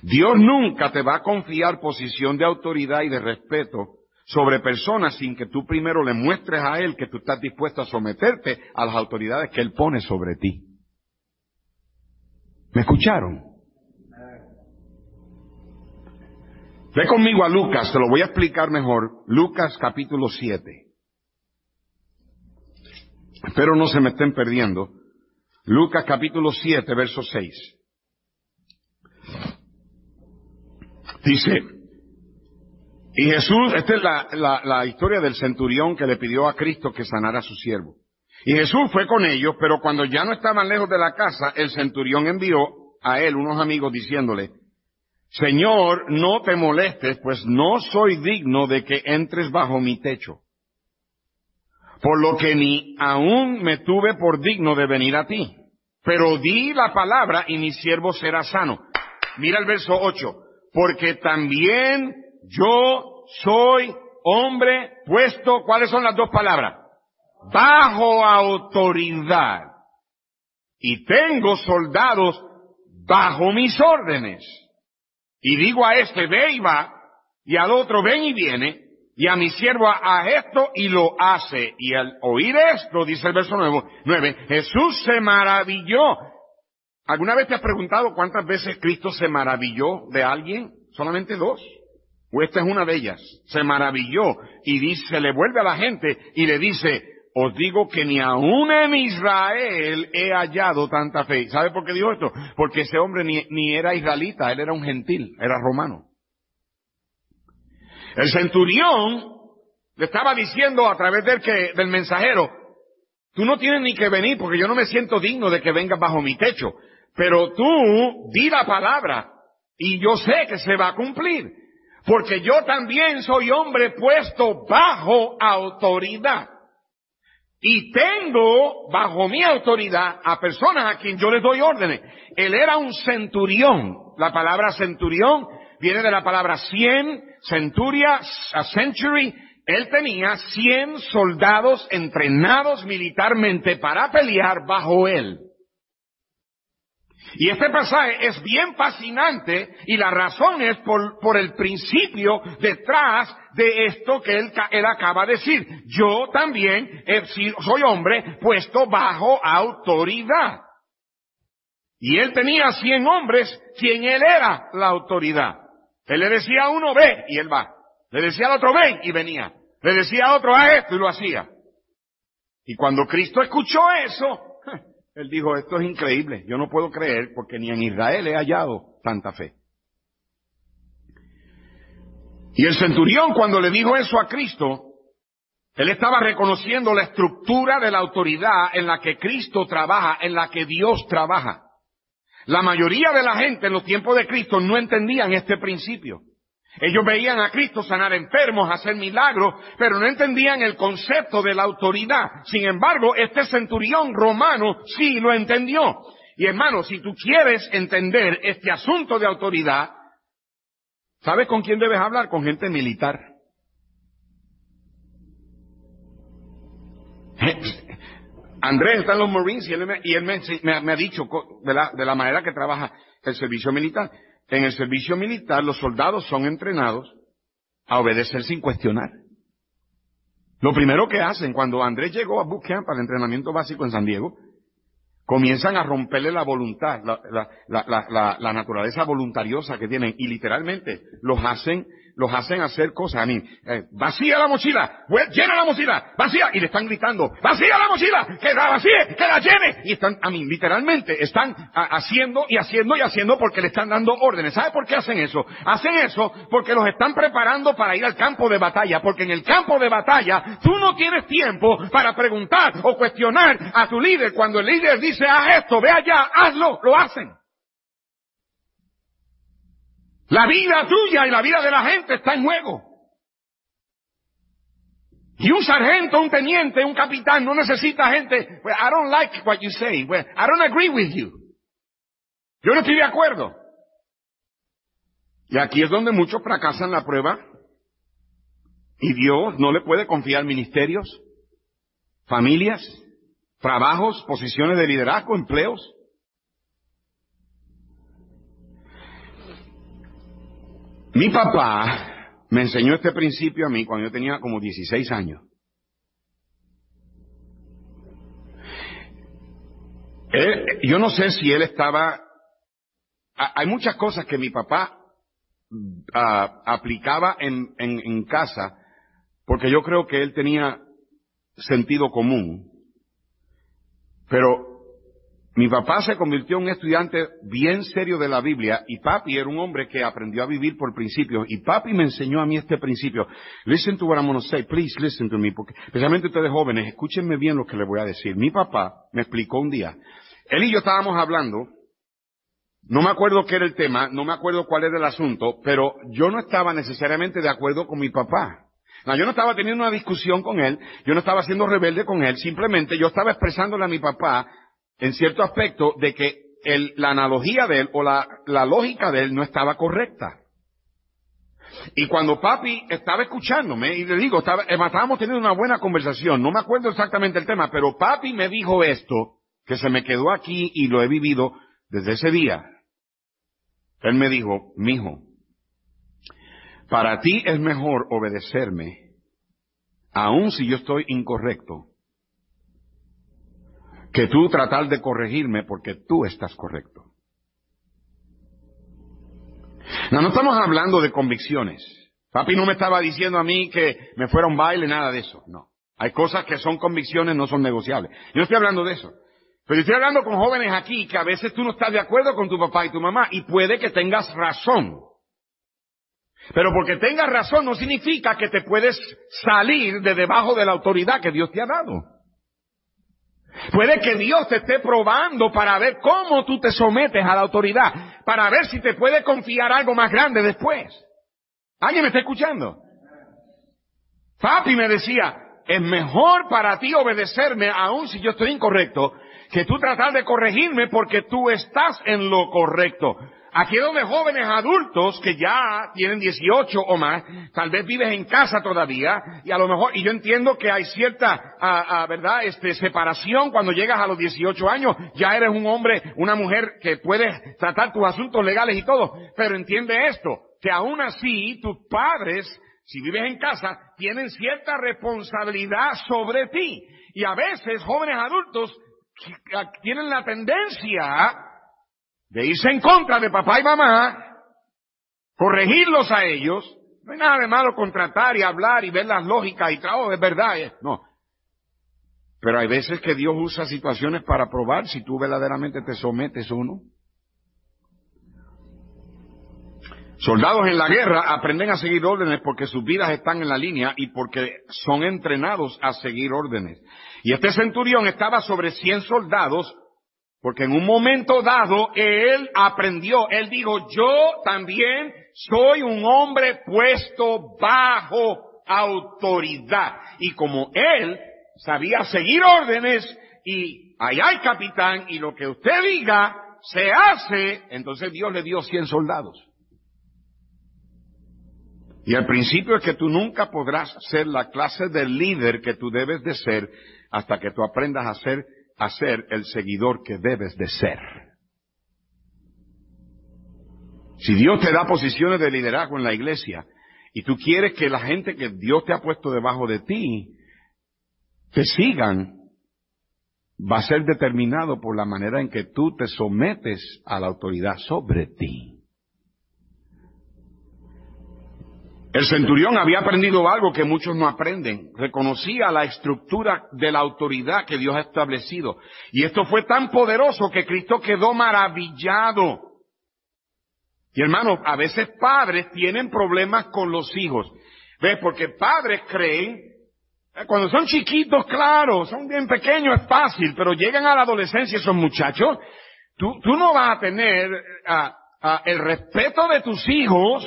[SPEAKER 1] Dios nunca te va a confiar posición de autoridad y de respeto sobre personas sin que tú primero le muestres a Él que tú estás dispuesto a someterte a las autoridades que Él pone sobre ti. ¿Me escucharon? Ve conmigo a Lucas, te lo voy a explicar mejor. Lucas capítulo 7. Espero no se me estén perdiendo. Lucas capítulo 7, verso 6. Dice, y Jesús, esta es la, la, historia del centurión que le pidió a Cristo que sanara a su siervo. Y Jesús fue con ellos, pero cuando ya no estaban lejos de la casa, el centurión envió a él unos amigos diciéndole, Señor, no te molestes, pues no soy digno de que entres bajo mi techo por lo que ni aún me tuve por digno de venir a ti. Pero di la palabra y mi siervo será sano. Mira el verso 8. Porque también yo soy hombre puesto, ¿cuáles son las dos palabras? Bajo autoridad. Y tengo soldados bajo mis órdenes. Y digo a este, ve y va, y al otro, ven y viene, y a mi siervo a esto y lo hace. Y al oír esto, dice el verso 9, Jesús se maravilló. ¿Alguna vez te has preguntado cuántas veces Cristo se maravilló de alguien? Solamente dos. O esta es una de ellas. Se maravilló y dice, le vuelve a la gente y le dice, os digo que ni aún en Israel he hallado tanta fe. ¿Sabe por qué dijo esto? Porque ese hombre ni, ni era israelita, él era un gentil, era romano. El centurión le estaba diciendo a través del, que, del mensajero, tú no tienes ni que venir porque yo no me siento digno de que vengas bajo mi techo, pero tú di la palabra y yo sé que se va a cumplir, porque yo también soy hombre puesto bajo autoridad. Y tengo bajo mi autoridad a personas a quien yo les doy órdenes. Él era un centurión. La palabra centurión viene de la palabra cien, centuria, a century. Él tenía cien soldados entrenados militarmente para pelear bajo él. Y este pasaje es bien fascinante y la razón es por, el principio detrás de esto que él, él, acaba de decir. Yo también soy hombre puesto bajo autoridad. Y él tenía cien hombres, quien él era la autoridad. Él le decía a uno, ve, y él va. Le decía al otro, ven, y venía. Le decía a otro, haz esto, y lo hacía. Y cuando Cristo escuchó eso, él dijo, esto es increíble, yo no puedo creer porque ni en Israel he hallado tanta fe. Y el centurión cuando le dijo eso a Cristo, él estaba reconociendo la estructura de la autoridad en la que Cristo trabaja, en la que Dios trabaja. La mayoría de la gente en los tiempos de Cristo no entendían este principio. Ellos veían a Cristo sanar enfermos, hacer milagros, pero no entendían el concepto de la autoridad. Sin embargo, este centurión romano sí lo entendió. Y hermano, si tú quieres entender este asunto de autoridad, ¿sabes con quién debes hablar? Con gente militar. Andrés está en los Marines y él, me, ha dicho de la, de la manera que trabaja el servicio militar. En el servicio militar los soldados son entrenados a obedecer sin cuestionar. Lo primero que hacen cuando Andrés llegó a Boot Camp al entrenamiento básico en San Diego, comienzan a romperle la voluntad, la, la, naturaleza voluntariosa que tienen y literalmente los hacen los hacen hacer cosas. A mí, eh, vacía la mochila, llena la mochila, vacía, y le están gritando, vacía la mochila, que la vacíe, que la llene. Y están, a mí, literalmente, están haciendo y haciendo y haciendo porque le están dando órdenes. ¿Sabe por qué hacen eso? Hacen eso porque los están preparando para ir al campo de batalla, porque en el campo de batalla tú no tienes tiempo para preguntar o cuestionar a tu líder. Cuando el líder dice, haz esto, ve allá, hazlo, lo hacen. La vida tuya y la vida de la gente está en juego. Y un sargento, un teniente, un capitán no necesita gente. I don't like what you say. I don't agree with you. Yo no estoy de acuerdo. Y aquí es donde muchos fracasan la prueba. Y Dios no le puede confiar ministerios, familias, trabajos, posiciones de liderazgo, empleos. Mi papá me enseñó este principio a mí cuando yo tenía como 16 años. yo no sé si él estaba... hay muchas cosas que mi papá ah, aplicaba en, en casa porque yo creo que él tenía sentido común. Pero mi papá se convirtió en un estudiante bien serio de la Biblia y papi era un hombre que aprendió a vivir por principios y papi me enseñó a mí este principio. Listen to what I'm going to say, please listen to me, porque especialmente ustedes jóvenes, escúchenme bien lo que les voy a decir. Mi papá me explicó un día, él y yo estábamos hablando, no me acuerdo qué era el tema, no me acuerdo cuál era el asunto, pero yo no estaba necesariamente de acuerdo con mi papá. No, yo no estaba teniendo una discusión con él, yo no estaba siendo rebelde con él, simplemente yo estaba expresándole a mi papá en cierto aspecto de que la analogía de él o la, lógica de él no estaba correcta. Y cuando papi estaba escuchándome, y le digo, estaba, estábamos teniendo una buena conversación, no me acuerdo exactamente el tema, pero papi me dijo esto, que se me quedó aquí y lo he vivido desde ese día. Él me dijo, mijo, para ti es mejor obedecerme, aun si yo estoy incorrecto, que tú tratar de corregirme porque tú estás correcto. No, no estamos hablando de convicciones. Papi no me estaba diciendo a mí que me fuera un baile, nada de eso. No. Hay cosas que son convicciones, no son negociables. Yo no estoy hablando de eso. Pero estoy hablando con jóvenes aquí que a veces tú no estás de acuerdo con tu papá y tu mamá y puede que tengas razón. Pero porque tengas razón no significa que te puedes salir de debajo de la autoridad que Dios te ha dado. Puede que Dios te esté probando para ver cómo tú te sometes a la autoridad, para ver si te puede confiar algo más grande después. ¿Alguien me está escuchando? Papi me decía, es mejor para ti obedecerme aun si yo estoy incorrecto, que tú tratar de corregirme porque tú estás en lo correcto. Aquí es donde jóvenes adultos que ya tienen 18 o más, tal vez vives en casa todavía, y a lo mejor, y yo entiendo que hay cierta, a, verdad, este, separación cuando llegas a los 18 años, ya eres un hombre, una mujer que puedes tratar tus asuntos legales y todo, pero entiende esto, que aún así tus padres, si vives en casa, tienen cierta responsabilidad sobre ti. Y a veces jóvenes adultos tienen la tendencia de irse en contra de papá y mamá, corregirlos a ellos. No hay nada de malo con tratar y hablar y ver las lógicas y todo, es verdad. Eh. No. Pero hay veces que Dios usa situaciones para probar si tú verdaderamente te sometes o no. Soldados en la guerra aprenden a seguir órdenes porque sus vidas están en la línea y porque son entrenados a seguir órdenes. Y este centurión estaba sobre 100 soldados porque en un momento dado él aprendió, él dijo, yo también soy un hombre puesto bajo autoridad. Y como él sabía seguir órdenes y allá hay capitán y lo que usted diga se hace, entonces Dios le dio 100 soldados. Y el principio es que tú nunca podrás ser la clase de líder que tú debes de ser hasta que tú aprendas a ser, a ser el seguidor que debes de ser. Si Dios te da posiciones de liderazgo en la iglesia y tú quieres que la gente que Dios te ha puesto debajo de ti te sigan, va a ser determinado por la manera en que tú te sometes a la autoridad sobre ti. El centurión había aprendido algo que muchos no aprenden. Reconocía la estructura de la autoridad que Dios ha establecido. Y esto fue tan poderoso que Cristo quedó maravillado. Y hermanos, a veces padres tienen problemas con los hijos. ¿Ves? Porque padres creen, eh, cuando son chiquitos, claro, son bien pequeños, es fácil, pero llegan a la adolescencia esos muchachos, tú, no vas a tener ah, el respeto de tus hijos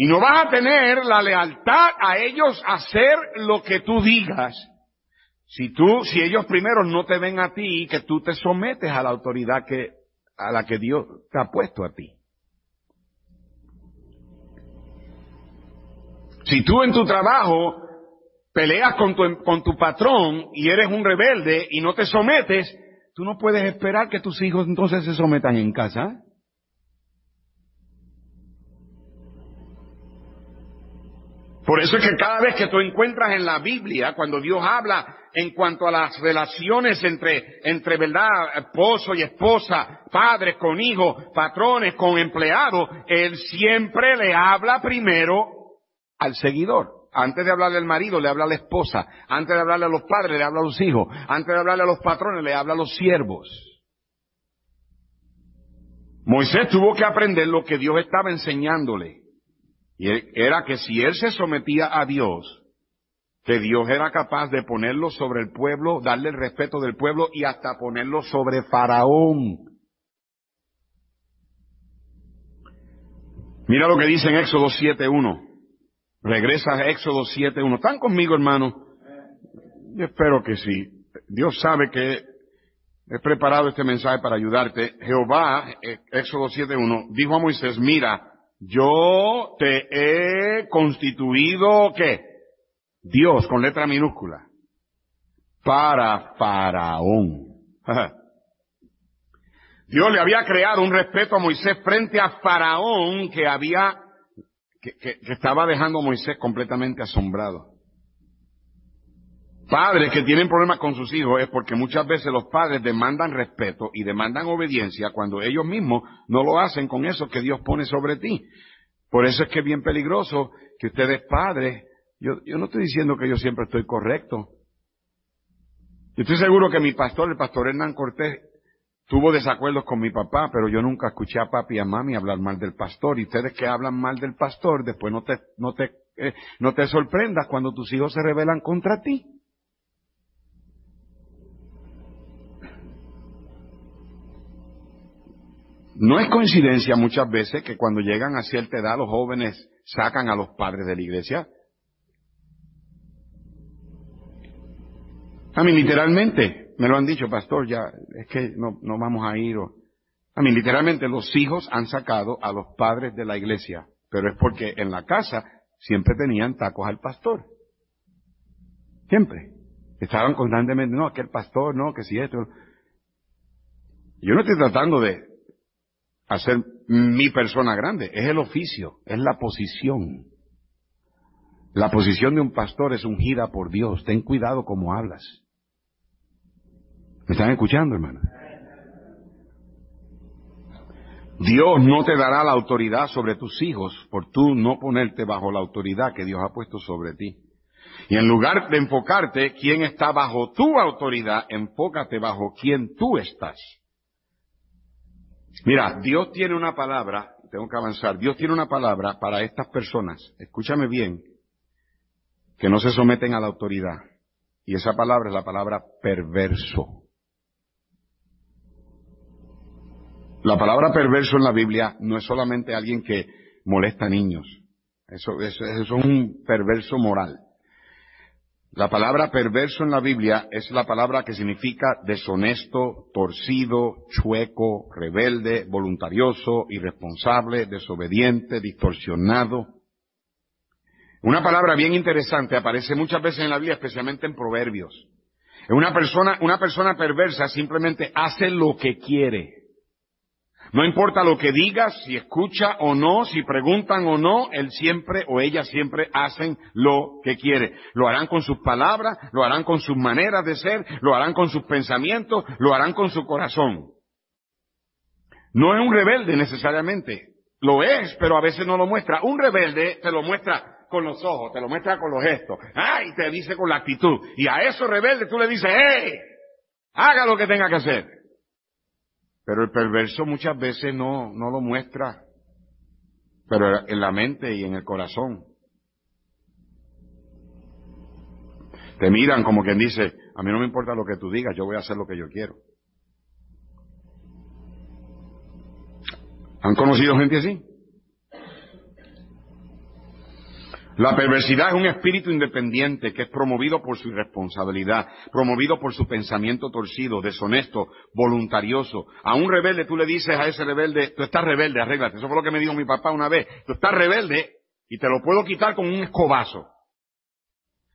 [SPEAKER 1] y no vas a tener la lealtad a ellos hacer lo que tú digas. Si tú, si ellos primero no te ven a ti, que tú te sometes a la autoridad que, a la que Dios te ha puesto a ti. Si tú en tu trabajo peleas con tu, con tu patrón y eres un rebelde y no te sometes, tú no puedes esperar que tus hijos entonces se sometan en casa. Por eso es que cada vez que tú encuentras en la Biblia, cuando Dios habla en cuanto a las relaciones entre, entre verdad, esposo y esposa, padres con hijos, patrones con empleados, Él siempre le habla primero al seguidor. Antes de hablarle al marido, le habla a la esposa. Antes de hablarle a los padres, le habla a los hijos. Antes de hablarle a los patrones, le habla a los siervos. Moisés tuvo que aprender lo que Dios estaba enseñándole. Y era que si él se sometía a Dios, que Dios era capaz de ponerlo sobre el pueblo, darle el respeto del pueblo y hasta ponerlo sobre Faraón. Mira lo que dice en Éxodo 7.1. Regresa a Éxodo 7.1. ¿Están conmigo, hermano? Yo espero que sí. Dios sabe que he preparado este mensaje para ayudarte. Jehová, eh, Éxodo 7.1, dijo a Moisés, mira, yo te he constituido, ¿qué? Dios con letra minúscula. Para Faraón. Dios le había creado un respeto a Moisés frente a Faraón que había, que, que estaba dejando a Moisés completamente asombrado. Padres que tienen problemas con sus hijos es porque muchas veces los padres demandan respeto y demandan obediencia cuando ellos mismos no lo hacen con eso que Dios pone sobre ti. Por eso es que es bien peligroso que ustedes padres, yo, yo no estoy diciendo que yo siempre estoy correcto. Yo estoy seguro que mi pastor, el pastor Hernán Cortés, tuvo desacuerdos con mi papá, pero yo nunca escuché a papi y a mami hablar mal del pastor. Y ustedes que hablan mal del pastor, después no te, no te, eh, no te sorprendas cuando tus hijos se rebelan contra ti. No es coincidencia muchas veces que cuando llegan a cierta edad los jóvenes sacan a los padres de la iglesia. A mí literalmente me lo han dicho, pastor, ya es que no, no vamos a ir. A mí, literalmente, los hijos han sacado a los padres de la iglesia, pero es porque en la casa siempre tenían tacos al pastor. Siempre. Estaban constantemente, no, aquel pastor, no, que si esto. Yo no estoy tratando de hacer mi persona grande, es el oficio, es la posición. La posición de un pastor es ungida por Dios. Ten cuidado como hablas. ¿Me están escuchando, hermano? Dios no te dará la autoridad sobre tus hijos por tú no ponerte bajo la autoridad que Dios ha puesto sobre ti. Y en lugar de enfocarte quién está bajo tu autoridad, enfócate bajo quién tú estás. Mira, Dios tiene una palabra, tengo que avanzar, Dios tiene una palabra para estas personas, escúchame bien, que no se someten a la autoridad. Y esa palabra es la palabra perverso. La palabra perverso en la Biblia no es solamente alguien que molesta a niños. Eso, es un perverso moral. La palabra perverso en la Biblia es la palabra que significa deshonesto, torcido, chueco, rebelde, voluntarioso, irresponsable, desobediente, distorsionado. Una palabra bien interesante aparece muchas veces en la Biblia, especialmente en Proverbios. Una persona, una persona perversa simplemente hace lo que quiere. No importa lo que digas, si escucha o no, si preguntan o no, él siempre o ella siempre hacen lo que quiere. Lo harán con sus palabras, lo harán con sus maneras de ser, lo harán con sus pensamientos, lo harán con su corazón. No es un rebelde necesariamente. Lo es, pero a veces no lo muestra. Un rebelde te lo muestra con los ojos, te lo muestra con los gestos. ¡Ay! Te dice con la actitud. Y a esos rebeldes tú le dices, ¡hey! Haga lo que tenga que hacer. Pero el perverso muchas veces no, no lo muestra, pero en la mente y en el corazón. Te miran como quien dice, a mí no me importa lo que tú digas, yo voy a hacer lo que yo quiero. ¿Han conocido gente así? La perversidad es un espíritu independiente que es promovido por su irresponsabilidad, promovido por su pensamiento torcido, deshonesto, voluntarioso. A un rebelde tú le dices a ese rebelde, tú estás rebelde, arréglate. Eso fue lo que me dijo mi papá una vez. Tú estás rebelde y te lo puedo quitar con un escobazo.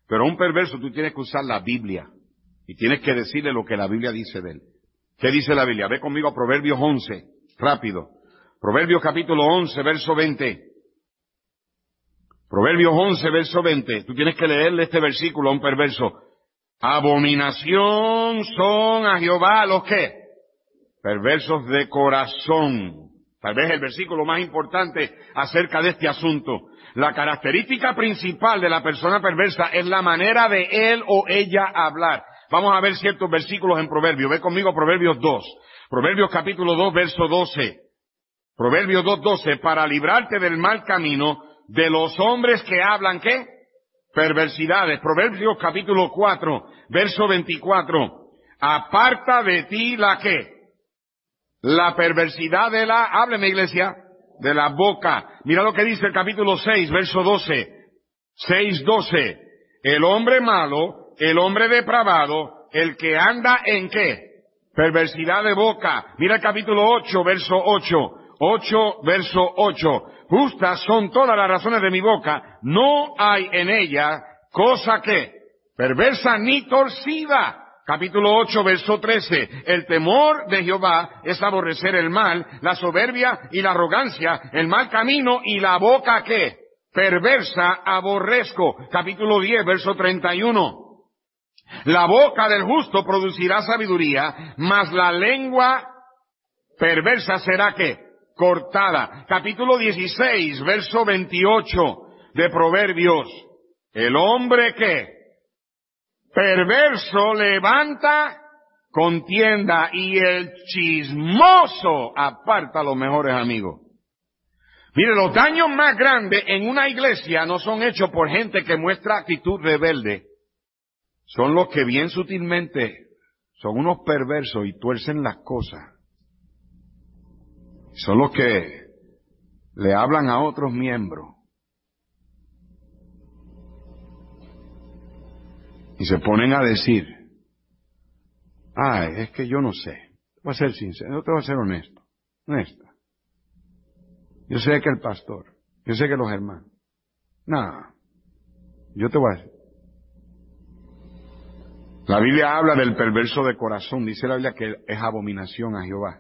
[SPEAKER 1] Pero a un perverso tú tienes que usar la Biblia y tienes que decirle lo que la Biblia dice de él. ¿Qué dice la Biblia? Ve conmigo a Proverbios 11, rápido. Proverbios capítulo 11, verso 20. Proverbios 11, verso 20. Tú tienes que leerle este versículo a un perverso. Abominación son a Jehová los que? Perversos de corazón. Tal vez el versículo más importante acerca de este asunto. La característica principal de la persona perversa es la manera de él o ella hablar. Vamos a ver ciertos versículos en Proverbios. Ve conmigo Proverbios 2. Proverbios capítulo 2, verso 12. Proverbios 2, 12. Para librarte del mal camino, de los hombres que hablan qué? Perversidades. Proverbios capítulo 4, verso 24. Aparta de ti la qué? La perversidad de la, hábleme iglesia, de la boca. Mira lo que dice el capítulo 6, verso 12. 6, 12. El hombre malo, el hombre depravado, el que anda en qué? Perversidad de boca. Mira el capítulo 8, verso 8. 8, verso 8. Justas son todas las razones de mi boca, no hay en ella cosa que perversa ni torcida. Capítulo 8, verso 13. El temor de Jehová es aborrecer el mal, la soberbia y la arrogancia, el mal camino y la boca que perversa aborrezco. Capítulo 10, verso 31. La boca del justo producirá sabiduría, mas la lengua perversa será que cortada. Capítulo 16, verso 28 de Proverbios. El hombre que perverso levanta contienda y el chismoso aparta los mejores amigos. Mire, los daños más grandes en una iglesia no son hechos por gente que muestra actitud rebelde. Son los que bien sutilmente son unos perversos y tuercen las cosas son los que le hablan a otros miembros y se ponen a decir, ay, es que yo no sé, voy a ser sincero, no te voy a ser honesto. No está. Yo sé que el pastor, yo sé que los hermanos. Nada. Yo te voy a decir. La Biblia habla del perverso de corazón. Dice la Biblia que es abominación a Jehová.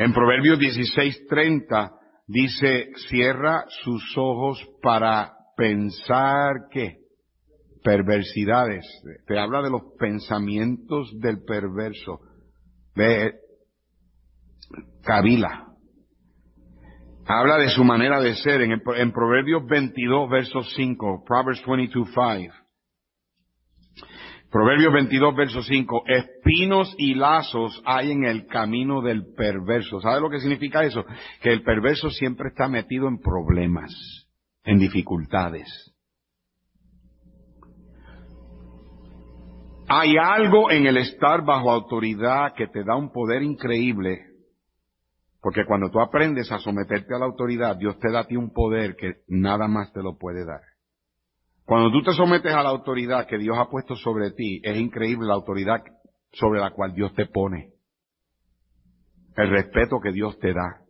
[SPEAKER 1] En Proverbios 16:30 dice, cierra sus ojos para pensar que perversidades. Te habla de los pensamientos del perverso. Ve, Kabila. Habla de su manera de ser en, en Proverbios 22, verso 5. Proverbs 22, 5. Proverbios 22, verso 5. Espinos y lazos hay en el camino del perverso. ¿Sabe lo que significa eso? Que el perverso siempre está metido en problemas, en dificultades. Hay algo en el estar bajo autoridad que te da un poder increíble, porque cuando tú aprendes a someterte a la autoridad, Dios te da a ti un poder que nada más te lo puede dar. Cuando tú te sometes a la autoridad que Dios ha puesto sobre ti, es increíble la autoridad sobre la cual Dios te pone. El respeto que Dios te da.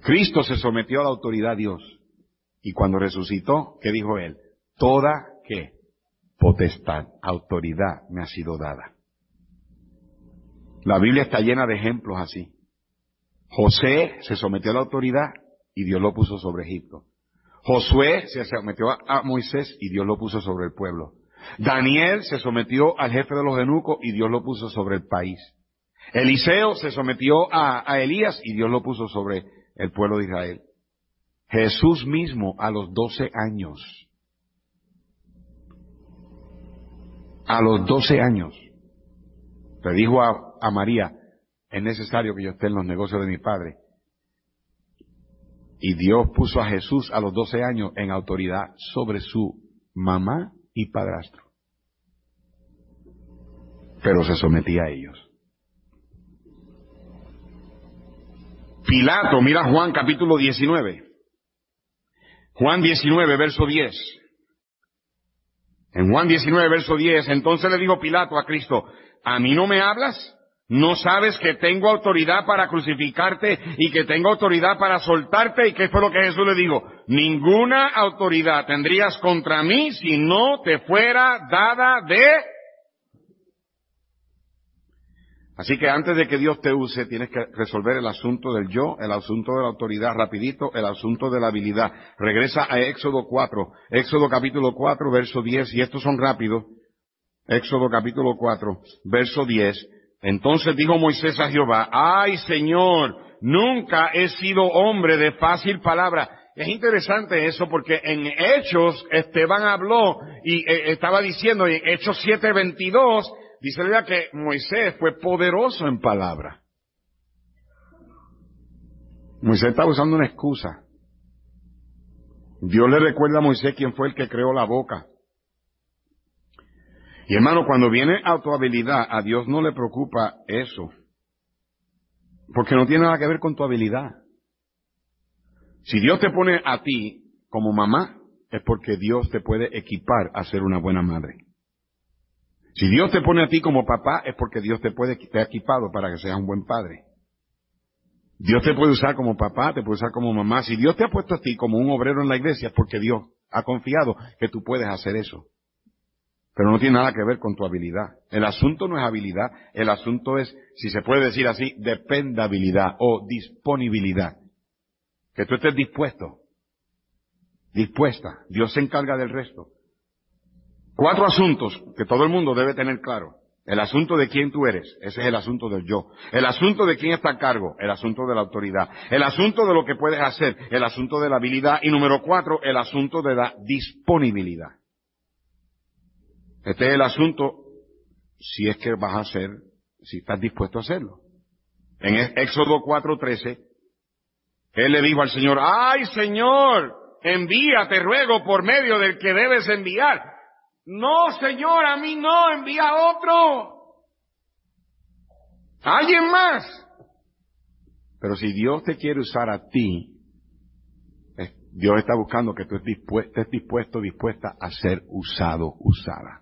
[SPEAKER 1] Cristo se sometió a la autoridad de Dios. Y cuando resucitó, ¿qué dijo él? Toda, ¿qué? Potestad, autoridad me ha sido dada. La Biblia está llena de ejemplos así. José se sometió a la autoridad y Dios lo puso sobre Egipto. Josué se sometió a Moisés y Dios lo puso sobre el pueblo. Daniel se sometió al jefe de los eunucos y Dios lo puso sobre el país. Eliseo se sometió a, Elías y Dios lo puso sobre el pueblo de Israel. Jesús mismo a los doce años, a los doce años, le dijo a María, es necesario que yo esté en los negocios de mi padre. Y Dios puso a Jesús a los 12 años en autoridad sobre su mamá y padrastro. Pero se sometía a ellos. Pilato, mira Juan capítulo 19. Juan 19, verso 10. En Juan 19, verso 10, entonces le dijo Pilato a Cristo, ¿a mí no me hablas? ¿No sabes que tengo autoridad para crucificarte y que tengo autoridad para soltarte? ¿Y qué fue lo que Jesús le dijo? Ninguna autoridad tendrías contra mí si no te fuera dada de... Así que antes de que Dios te use, tienes que resolver el asunto del yo, el asunto de la autoridad rapidito, el asunto de la habilidad. Regresa a Éxodo 4, Éxodo capítulo 4, verso 10, y estos son rápidos. Éxodo capítulo 4, verso 10. Entonces dijo Moisés a Jehová, ay Señor, nunca he sido hombre de fácil palabra. Es interesante eso porque en Hechos Esteban habló y eh, estaba diciendo en Hechos 7:22, dice que Moisés fue poderoso en palabra. Moisés estaba usando una excusa. Dios le recuerda a Moisés quién fue el que creó la boca. Y hermano, cuando viene autohabilidad, a Dios no le preocupa eso. Porque no tiene nada que ver con tu habilidad. Si Dios te pone a ti como mamá, es porque Dios te puede equipar a ser una buena madre. Si Dios te pone a ti como papá, es porque Dios te puede te ha equipado para que seas un buen padre. Dios te puede usar como papá, te puede usar como mamá. Si Dios te ha puesto a ti como un obrero en la iglesia, es porque Dios ha confiado que tú puedes hacer eso. Pero no tiene nada que ver con tu habilidad. El asunto no es habilidad, el asunto es, si se puede decir así, dependabilidad o disponibilidad. Que tú estés dispuesto, dispuesta. Dios se encarga del resto. Cuatro asuntos que todo el mundo debe tener claro. El asunto de quién tú eres, ese es el asunto del yo. El asunto de quién está a cargo, el asunto de la autoridad. El asunto de lo que puedes hacer, el asunto de la habilidad. Y número cuatro, el asunto de la disponibilidad. Este es el asunto si es que vas a hacer, si estás dispuesto a hacerlo. En Éxodo 4:13, él le dijo al Señor, ay Señor, envíate, ruego, por medio del que debes enviar. No, Señor, a mí no, envía a otro. Alguien más. Pero si Dios te quiere usar a ti, Dios está buscando que tú estés dispuesto, dispuesta a ser usado, usada.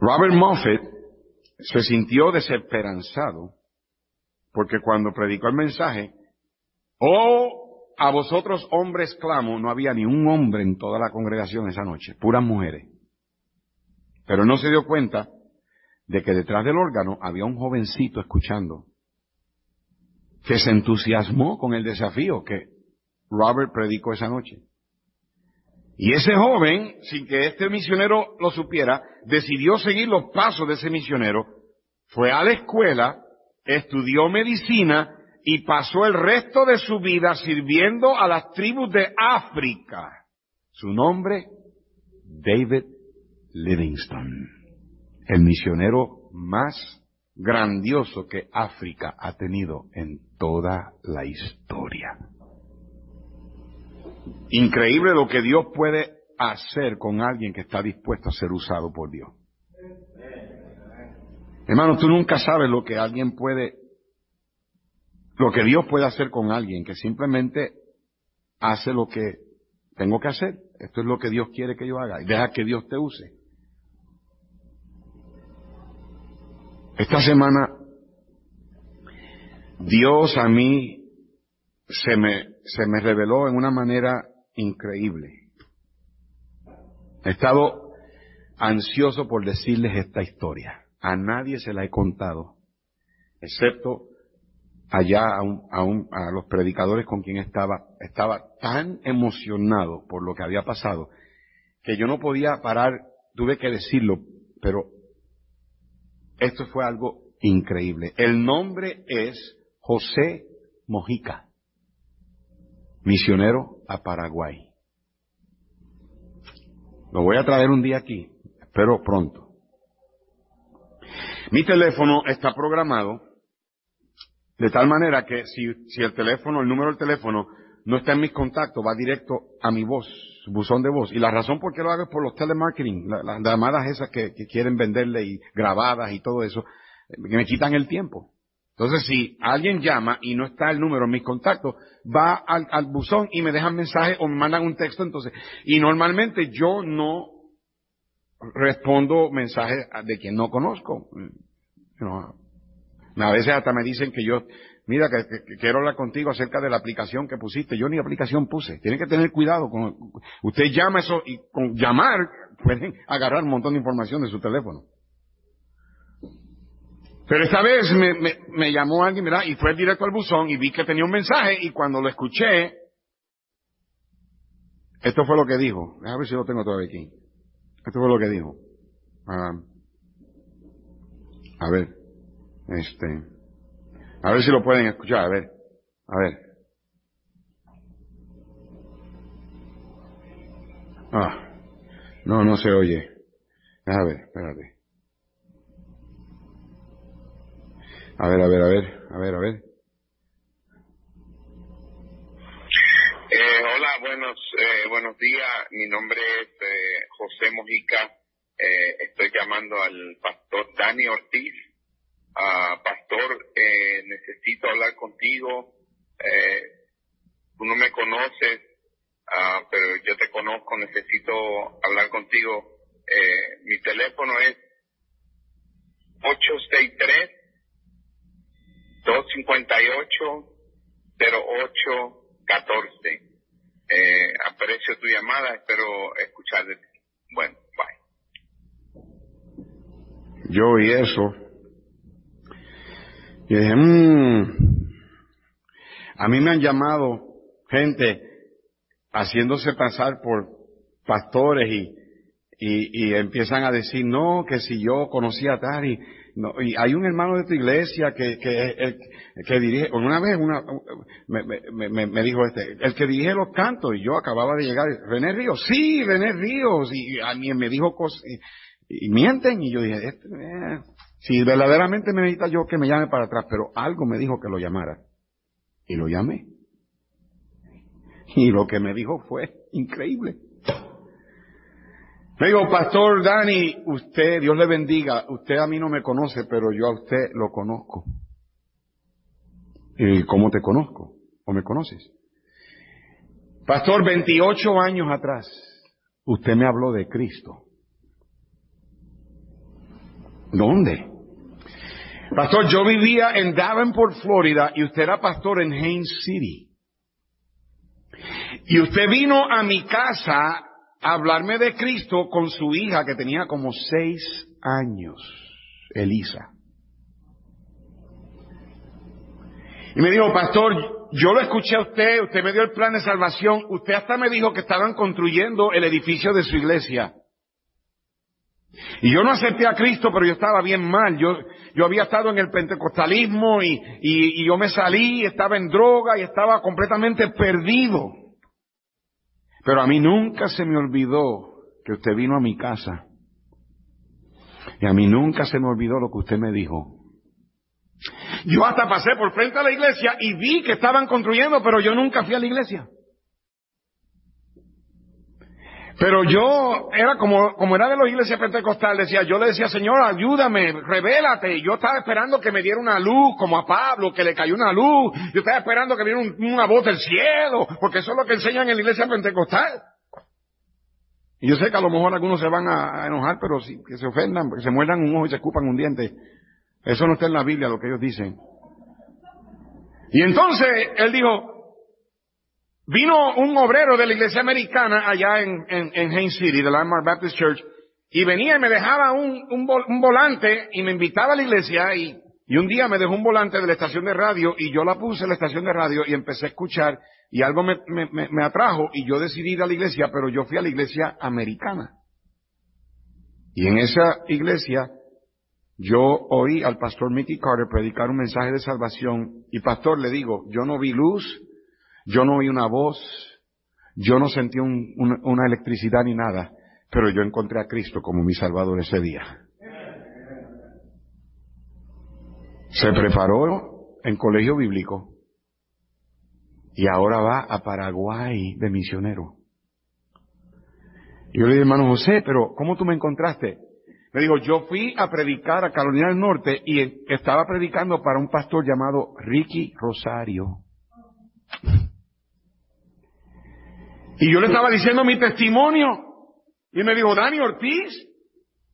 [SPEAKER 1] Robert Moffett se sintió desesperanzado porque cuando predicó el mensaje, oh, a vosotros hombres clamo, no había ni un hombre en toda la congregación esa noche, puras mujeres. Pero no se dio cuenta de que detrás del órgano había un jovencito escuchando, que se entusiasmó con el desafío que Robert predicó esa noche. Y ese joven, sin que este misionero lo supiera, decidió seguir los pasos de ese misionero, fue a la escuela, estudió medicina y pasó el resto de su vida sirviendo a las tribus de África. Su nombre, David Livingstone, el misionero más grandioso que África ha tenido en toda la historia. Increíble lo que Dios puede hacer con alguien que está dispuesto a ser usado por Dios. Hermano, tú nunca sabes lo que alguien puede, lo que Dios puede hacer con alguien que simplemente hace lo que tengo que hacer. Esto es lo que Dios quiere que yo haga. Y deja que Dios te use. Esta semana, Dios a mí se me, se me reveló en una manera increíble. He estado ansioso por decirles esta historia. A nadie se la he contado, excepto allá a, a, los predicadores con quien estaba. Estaba tan emocionado por lo que había pasado que yo no podía parar, tuve que decirlo, pero esto fue algo increíble. El nombre es José Mojica misionero a Paraguay. Lo voy a traer un día aquí, espero pronto. Mi teléfono está programado de tal manera que si, si el teléfono, el número del teléfono no está en mis contactos, va directo a mi voz, buzón de voz. Y la razón por qué lo hago es por los telemarketing, las llamadas esas que, que quieren venderle y grabadas y todo eso, que me quitan el tiempo. Entonces, si alguien llama y no está el número en mis contactos, va al, buzón y me dejan mensaje o me mandan un texto, entonces, y normalmente yo no respondo mensajes de quien no conozco. a veces hasta me dicen que yo, mira, que, quiero hablar contigo acerca de la aplicación que pusiste. Yo ni aplicación puse. Tienen que tener cuidado con, usted llama eso y con llamar pueden agarrar un montón de información de su teléfono. Pero esta vez me, llamó alguien, ¿verdad? Y fue directo al buzón y vi que tenía un mensaje y cuando lo escuché, esto fue lo que dijo. A ver si lo tengo todavía aquí. Esto fue lo que dijo. Ah, a ver, este, a ver si lo pueden escuchar, a ver, a ver. Ah, no, no se oye. A ver, espérate. A ver, a ver, a ver, a ver, a ver.
[SPEAKER 2] Eh, hola, buenos, eh, buenos días. Mi nombre es eh, José Mojica. Eh, estoy llamando al pastor Dani Ortiz. Ah, pastor, eh, necesito hablar contigo. Eh, tú no me conoces, uh, pero yo te conozco. Necesito hablar contigo. Mi teléfono es 863 258-0814. Eh, aprecio tu llamada, espero escuchar de ti. Bueno, bye.
[SPEAKER 1] Yo oí eso. Y dije, mmm, a mí me han llamado gente haciéndose pasar por pastores y, y, y empiezan a decir, no, que si yo conocía a tal y no, y hay un hermano de tu iglesia que, que, que dirige, una vez una, me, me, me, dijo este, el que dirige los cantos, y yo acababa de llegar, René Ríos, sí, René Ríos, y a mí me dijo cosas, y, mienten, y yo dije, este, eh, si verdaderamente me necesita yo que me llame para atrás, pero algo me dijo que lo llamara, y lo llamé. Y lo que me dijo fue increíble. Me digo, Pastor Dani, usted, Dios le bendiga, usted a mí no me conoce, pero yo a usted lo conozco. ¿Y cómo te conozco? ¿O me conoces? Pastor, 28 años atrás, usted me habló de Cristo. ¿Dónde? Pastor, yo vivía en Davenport, Florida, y usted era pastor en Haines City. Y usted vino a mi casa hablarme de Cristo con su hija que tenía como seis años, Elisa. Y me dijo, pastor, yo lo escuché a usted, usted me dio el plan de salvación, usted hasta me dijo que estaban construyendo el edificio de su iglesia. Y yo no acepté a Cristo, pero yo estaba bien mal. Yo, yo había estado en el pentecostalismo y, y, yo me salí, estaba en droga y estaba completamente perdido. Pero a mí nunca se me olvidó que usted vino a mi casa. Y a mí nunca se me olvidó lo que usted me dijo. Yo hasta pasé por frente a la iglesia y vi que estaban construyendo, pero yo nunca fui a la iglesia. Pero yo era como, como era de la iglesia pentecostal, decía, yo le decía, Señor, ayúdame, revélate. Yo estaba esperando que me diera una luz, como a Pablo, que le cayó una luz. Yo estaba esperando que viera una voz del cielo, porque eso es lo que enseñan en la iglesia pentecostal. Y yo sé que a lo mejor algunos se van a, enojar, pero sí, que se ofendan, que se muerdan un ojo y se escupan un diente. Eso no está en la Biblia, lo que ellos dicen. Y entonces él dijo, Vino un obrero de la iglesia americana allá en, en, Haines City, de Landmark Baptist Church, y venía y me dejaba un, un, volante y me invitaba a la iglesia y, y un día me dejó un volante de la estación de radio y yo la puse en la estación de radio y empecé a escuchar y algo me, me, me, atrajo y yo decidí ir a la iglesia, pero yo fui a la iglesia americana. Y en esa iglesia yo oí al pastor Mickey Carter predicar un mensaje de salvación y pastor le digo, yo no vi luz, yo no oí una voz, yo no sentí una electricidad ni nada, pero yo encontré a Cristo como mi Salvador ese día. Se preparó en colegio bíblico y ahora va a Paraguay de misionero. Y yo le dije, hermano José, pero ¿cómo tú me encontraste? Me dijo, yo fui a predicar a Carolina del Norte y estaba predicando para un pastor llamado Ricky Rosario. Y yo le estaba diciendo mi testimonio. Y me dijo, Dani Ortiz,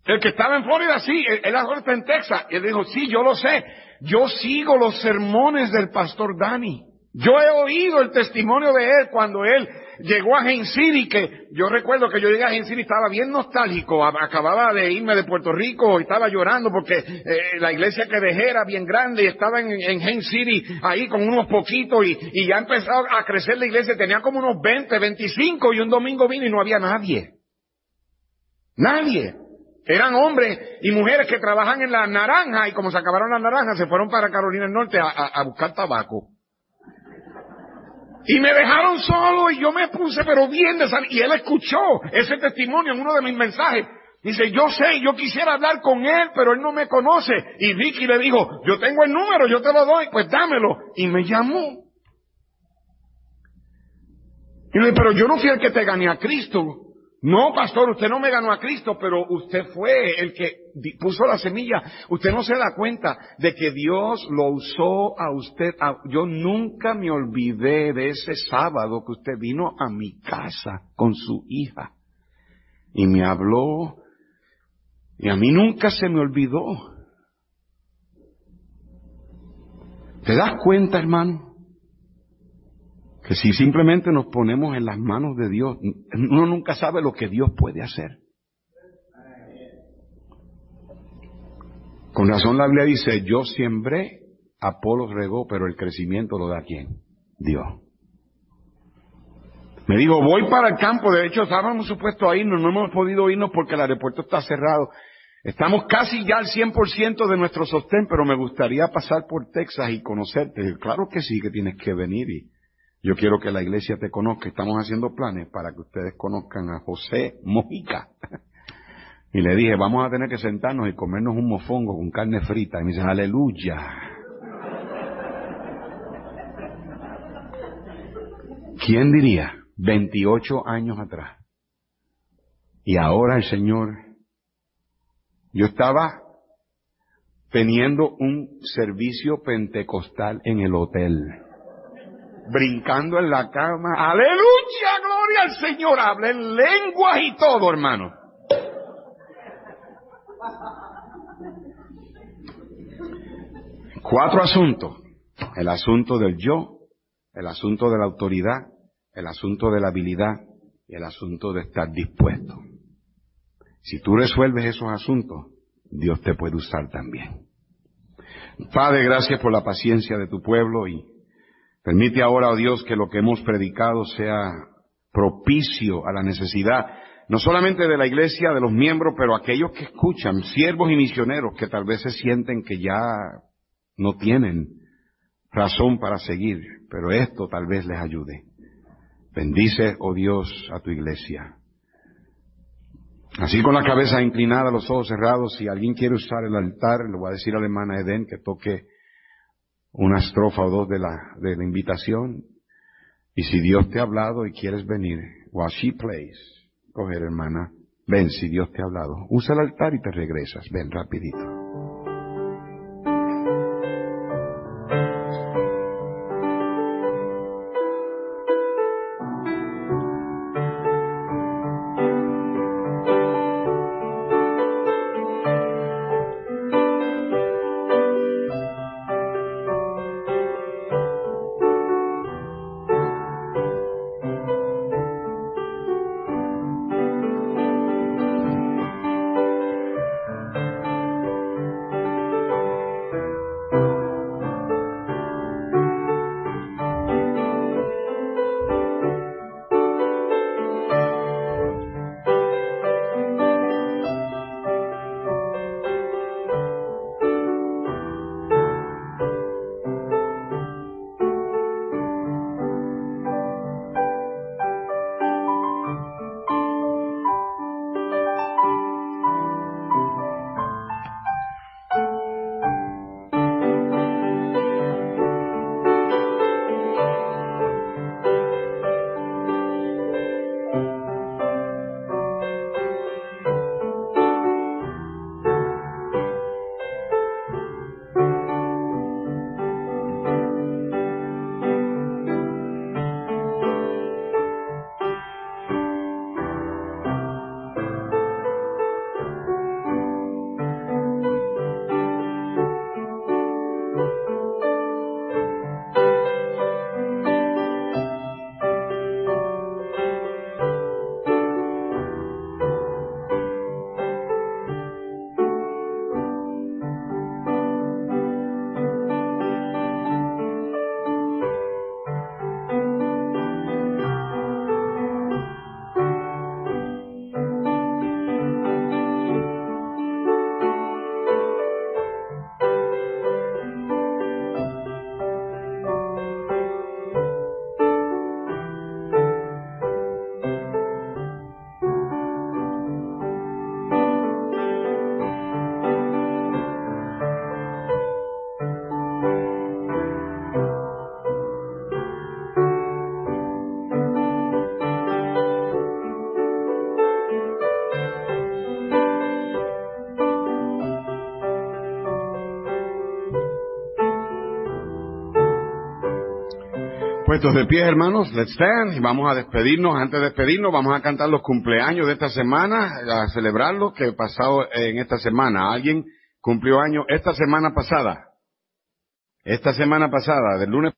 [SPEAKER 1] el que estaba en Florida, sí, él ahora está en Texas. Y él dijo, sí, yo lo sé. Yo sigo los sermones del pastor Dani. Yo he oído el testimonio de él cuando él llegó a City, que yo recuerdo que yo llegué a City, estaba bien nostálgico, acababa de irme de Puerto Rico, y estaba llorando porque eh, la iglesia que dejé era bien grande y estaba en, en City ahí con unos poquitos y, y ya empezó a crecer la iglesia, tenía como unos 20, 25 y un domingo vino y no había nadie. Nadie. Eran hombres y mujeres que trabajan en la naranja y como se acabaron las naranjas se fueron para Carolina del Norte a buscar tabaco. Y me dejaron solo y yo me puse pero bien de salir. Y él escuchó ese testimonio en uno de mis mensajes. Dice, yo sé, yo quisiera hablar con él, pero él no me conoce. Y Vicky le dijo, yo tengo el número, yo te lo doy, pues dámelo. Y me llamó. Y le dije, pero yo no fui el que te gané a Cristo. No, pastor, usted no me ganó a Cristo, pero usted fue el que puso la semilla. Usted no se da cuenta de que Dios lo usó a usted. yo nunca me olvidé de ese sábado que usted vino a mi casa con su hija y me habló. Y a mí nunca se me olvidó. ¿Te das cuenta, hermano? Que si simplemente nos ponemos en las manos de Dios, uno nunca sabe lo que Dios puede hacer. Con razón la Biblia dice, yo siembré, Apolo regó, pero el crecimiento lo da quién? Dios. Me dijo, voy para el campo, de hecho estábamos supuestos a irnos, no hemos podido irnos porque el aeropuerto está cerrado. Estamos casi ya al 100% de nuestro sostén, pero me gustaría pasar por Texas y conocerte. Claro que sí, que tienes que venir y yo quiero que la iglesia te conozca. Estamos haciendo planes para que ustedes conozcan a José Mojica. Y le dije, vamos a tener que sentarnos y comernos un mofongo con carne frita. Y me dice, aleluya. ¿Quién diría? 28 años atrás. Y ahora el Señor, yo estaba teniendo un servicio pentecostal en el hotel brincando en la cama. Aleluya, gloria al Señor. Habla en lenguas y todo, hermano. Cuatro asuntos. El asunto del yo, el asunto de la autoridad, el asunto de la habilidad y el asunto de estar dispuesto. Si tú resuelves esos asuntos, Dios te puede usar también. Padre, gracias por la paciencia de tu pueblo y permite ahora, oh Dios, que lo que hemos predicado sea propicio a la necesidad, no solamente de la iglesia, de los miembros, pero aquellos que escuchan, siervos y misioneros que tal vez se sienten que ya no tienen razón para seguir, pero esto tal vez les ayude. Bendice, oh Dios, a tu iglesia. Así con la cabeza inclinada, los ojos cerrados, si alguien quiere usar el altar, le voy a decir a la hermana Eden que toque una estrofa o dos de la, de la invitación. Y si Dios te ha hablado y quieres venir, while she plays, coger hermana, ven si Dios te ha hablado. Usa el altar y te regresas, ven rapidito. Puestos de pie, hermanos, let's stand y vamos a despedirnos. Antes de despedirnos, vamos a cantar los cumpleaños de esta semana, a celebrarlos que he pasado en esta semana. ¿Alguien cumplió año esta semana pasada? Esta semana pasada, del lunes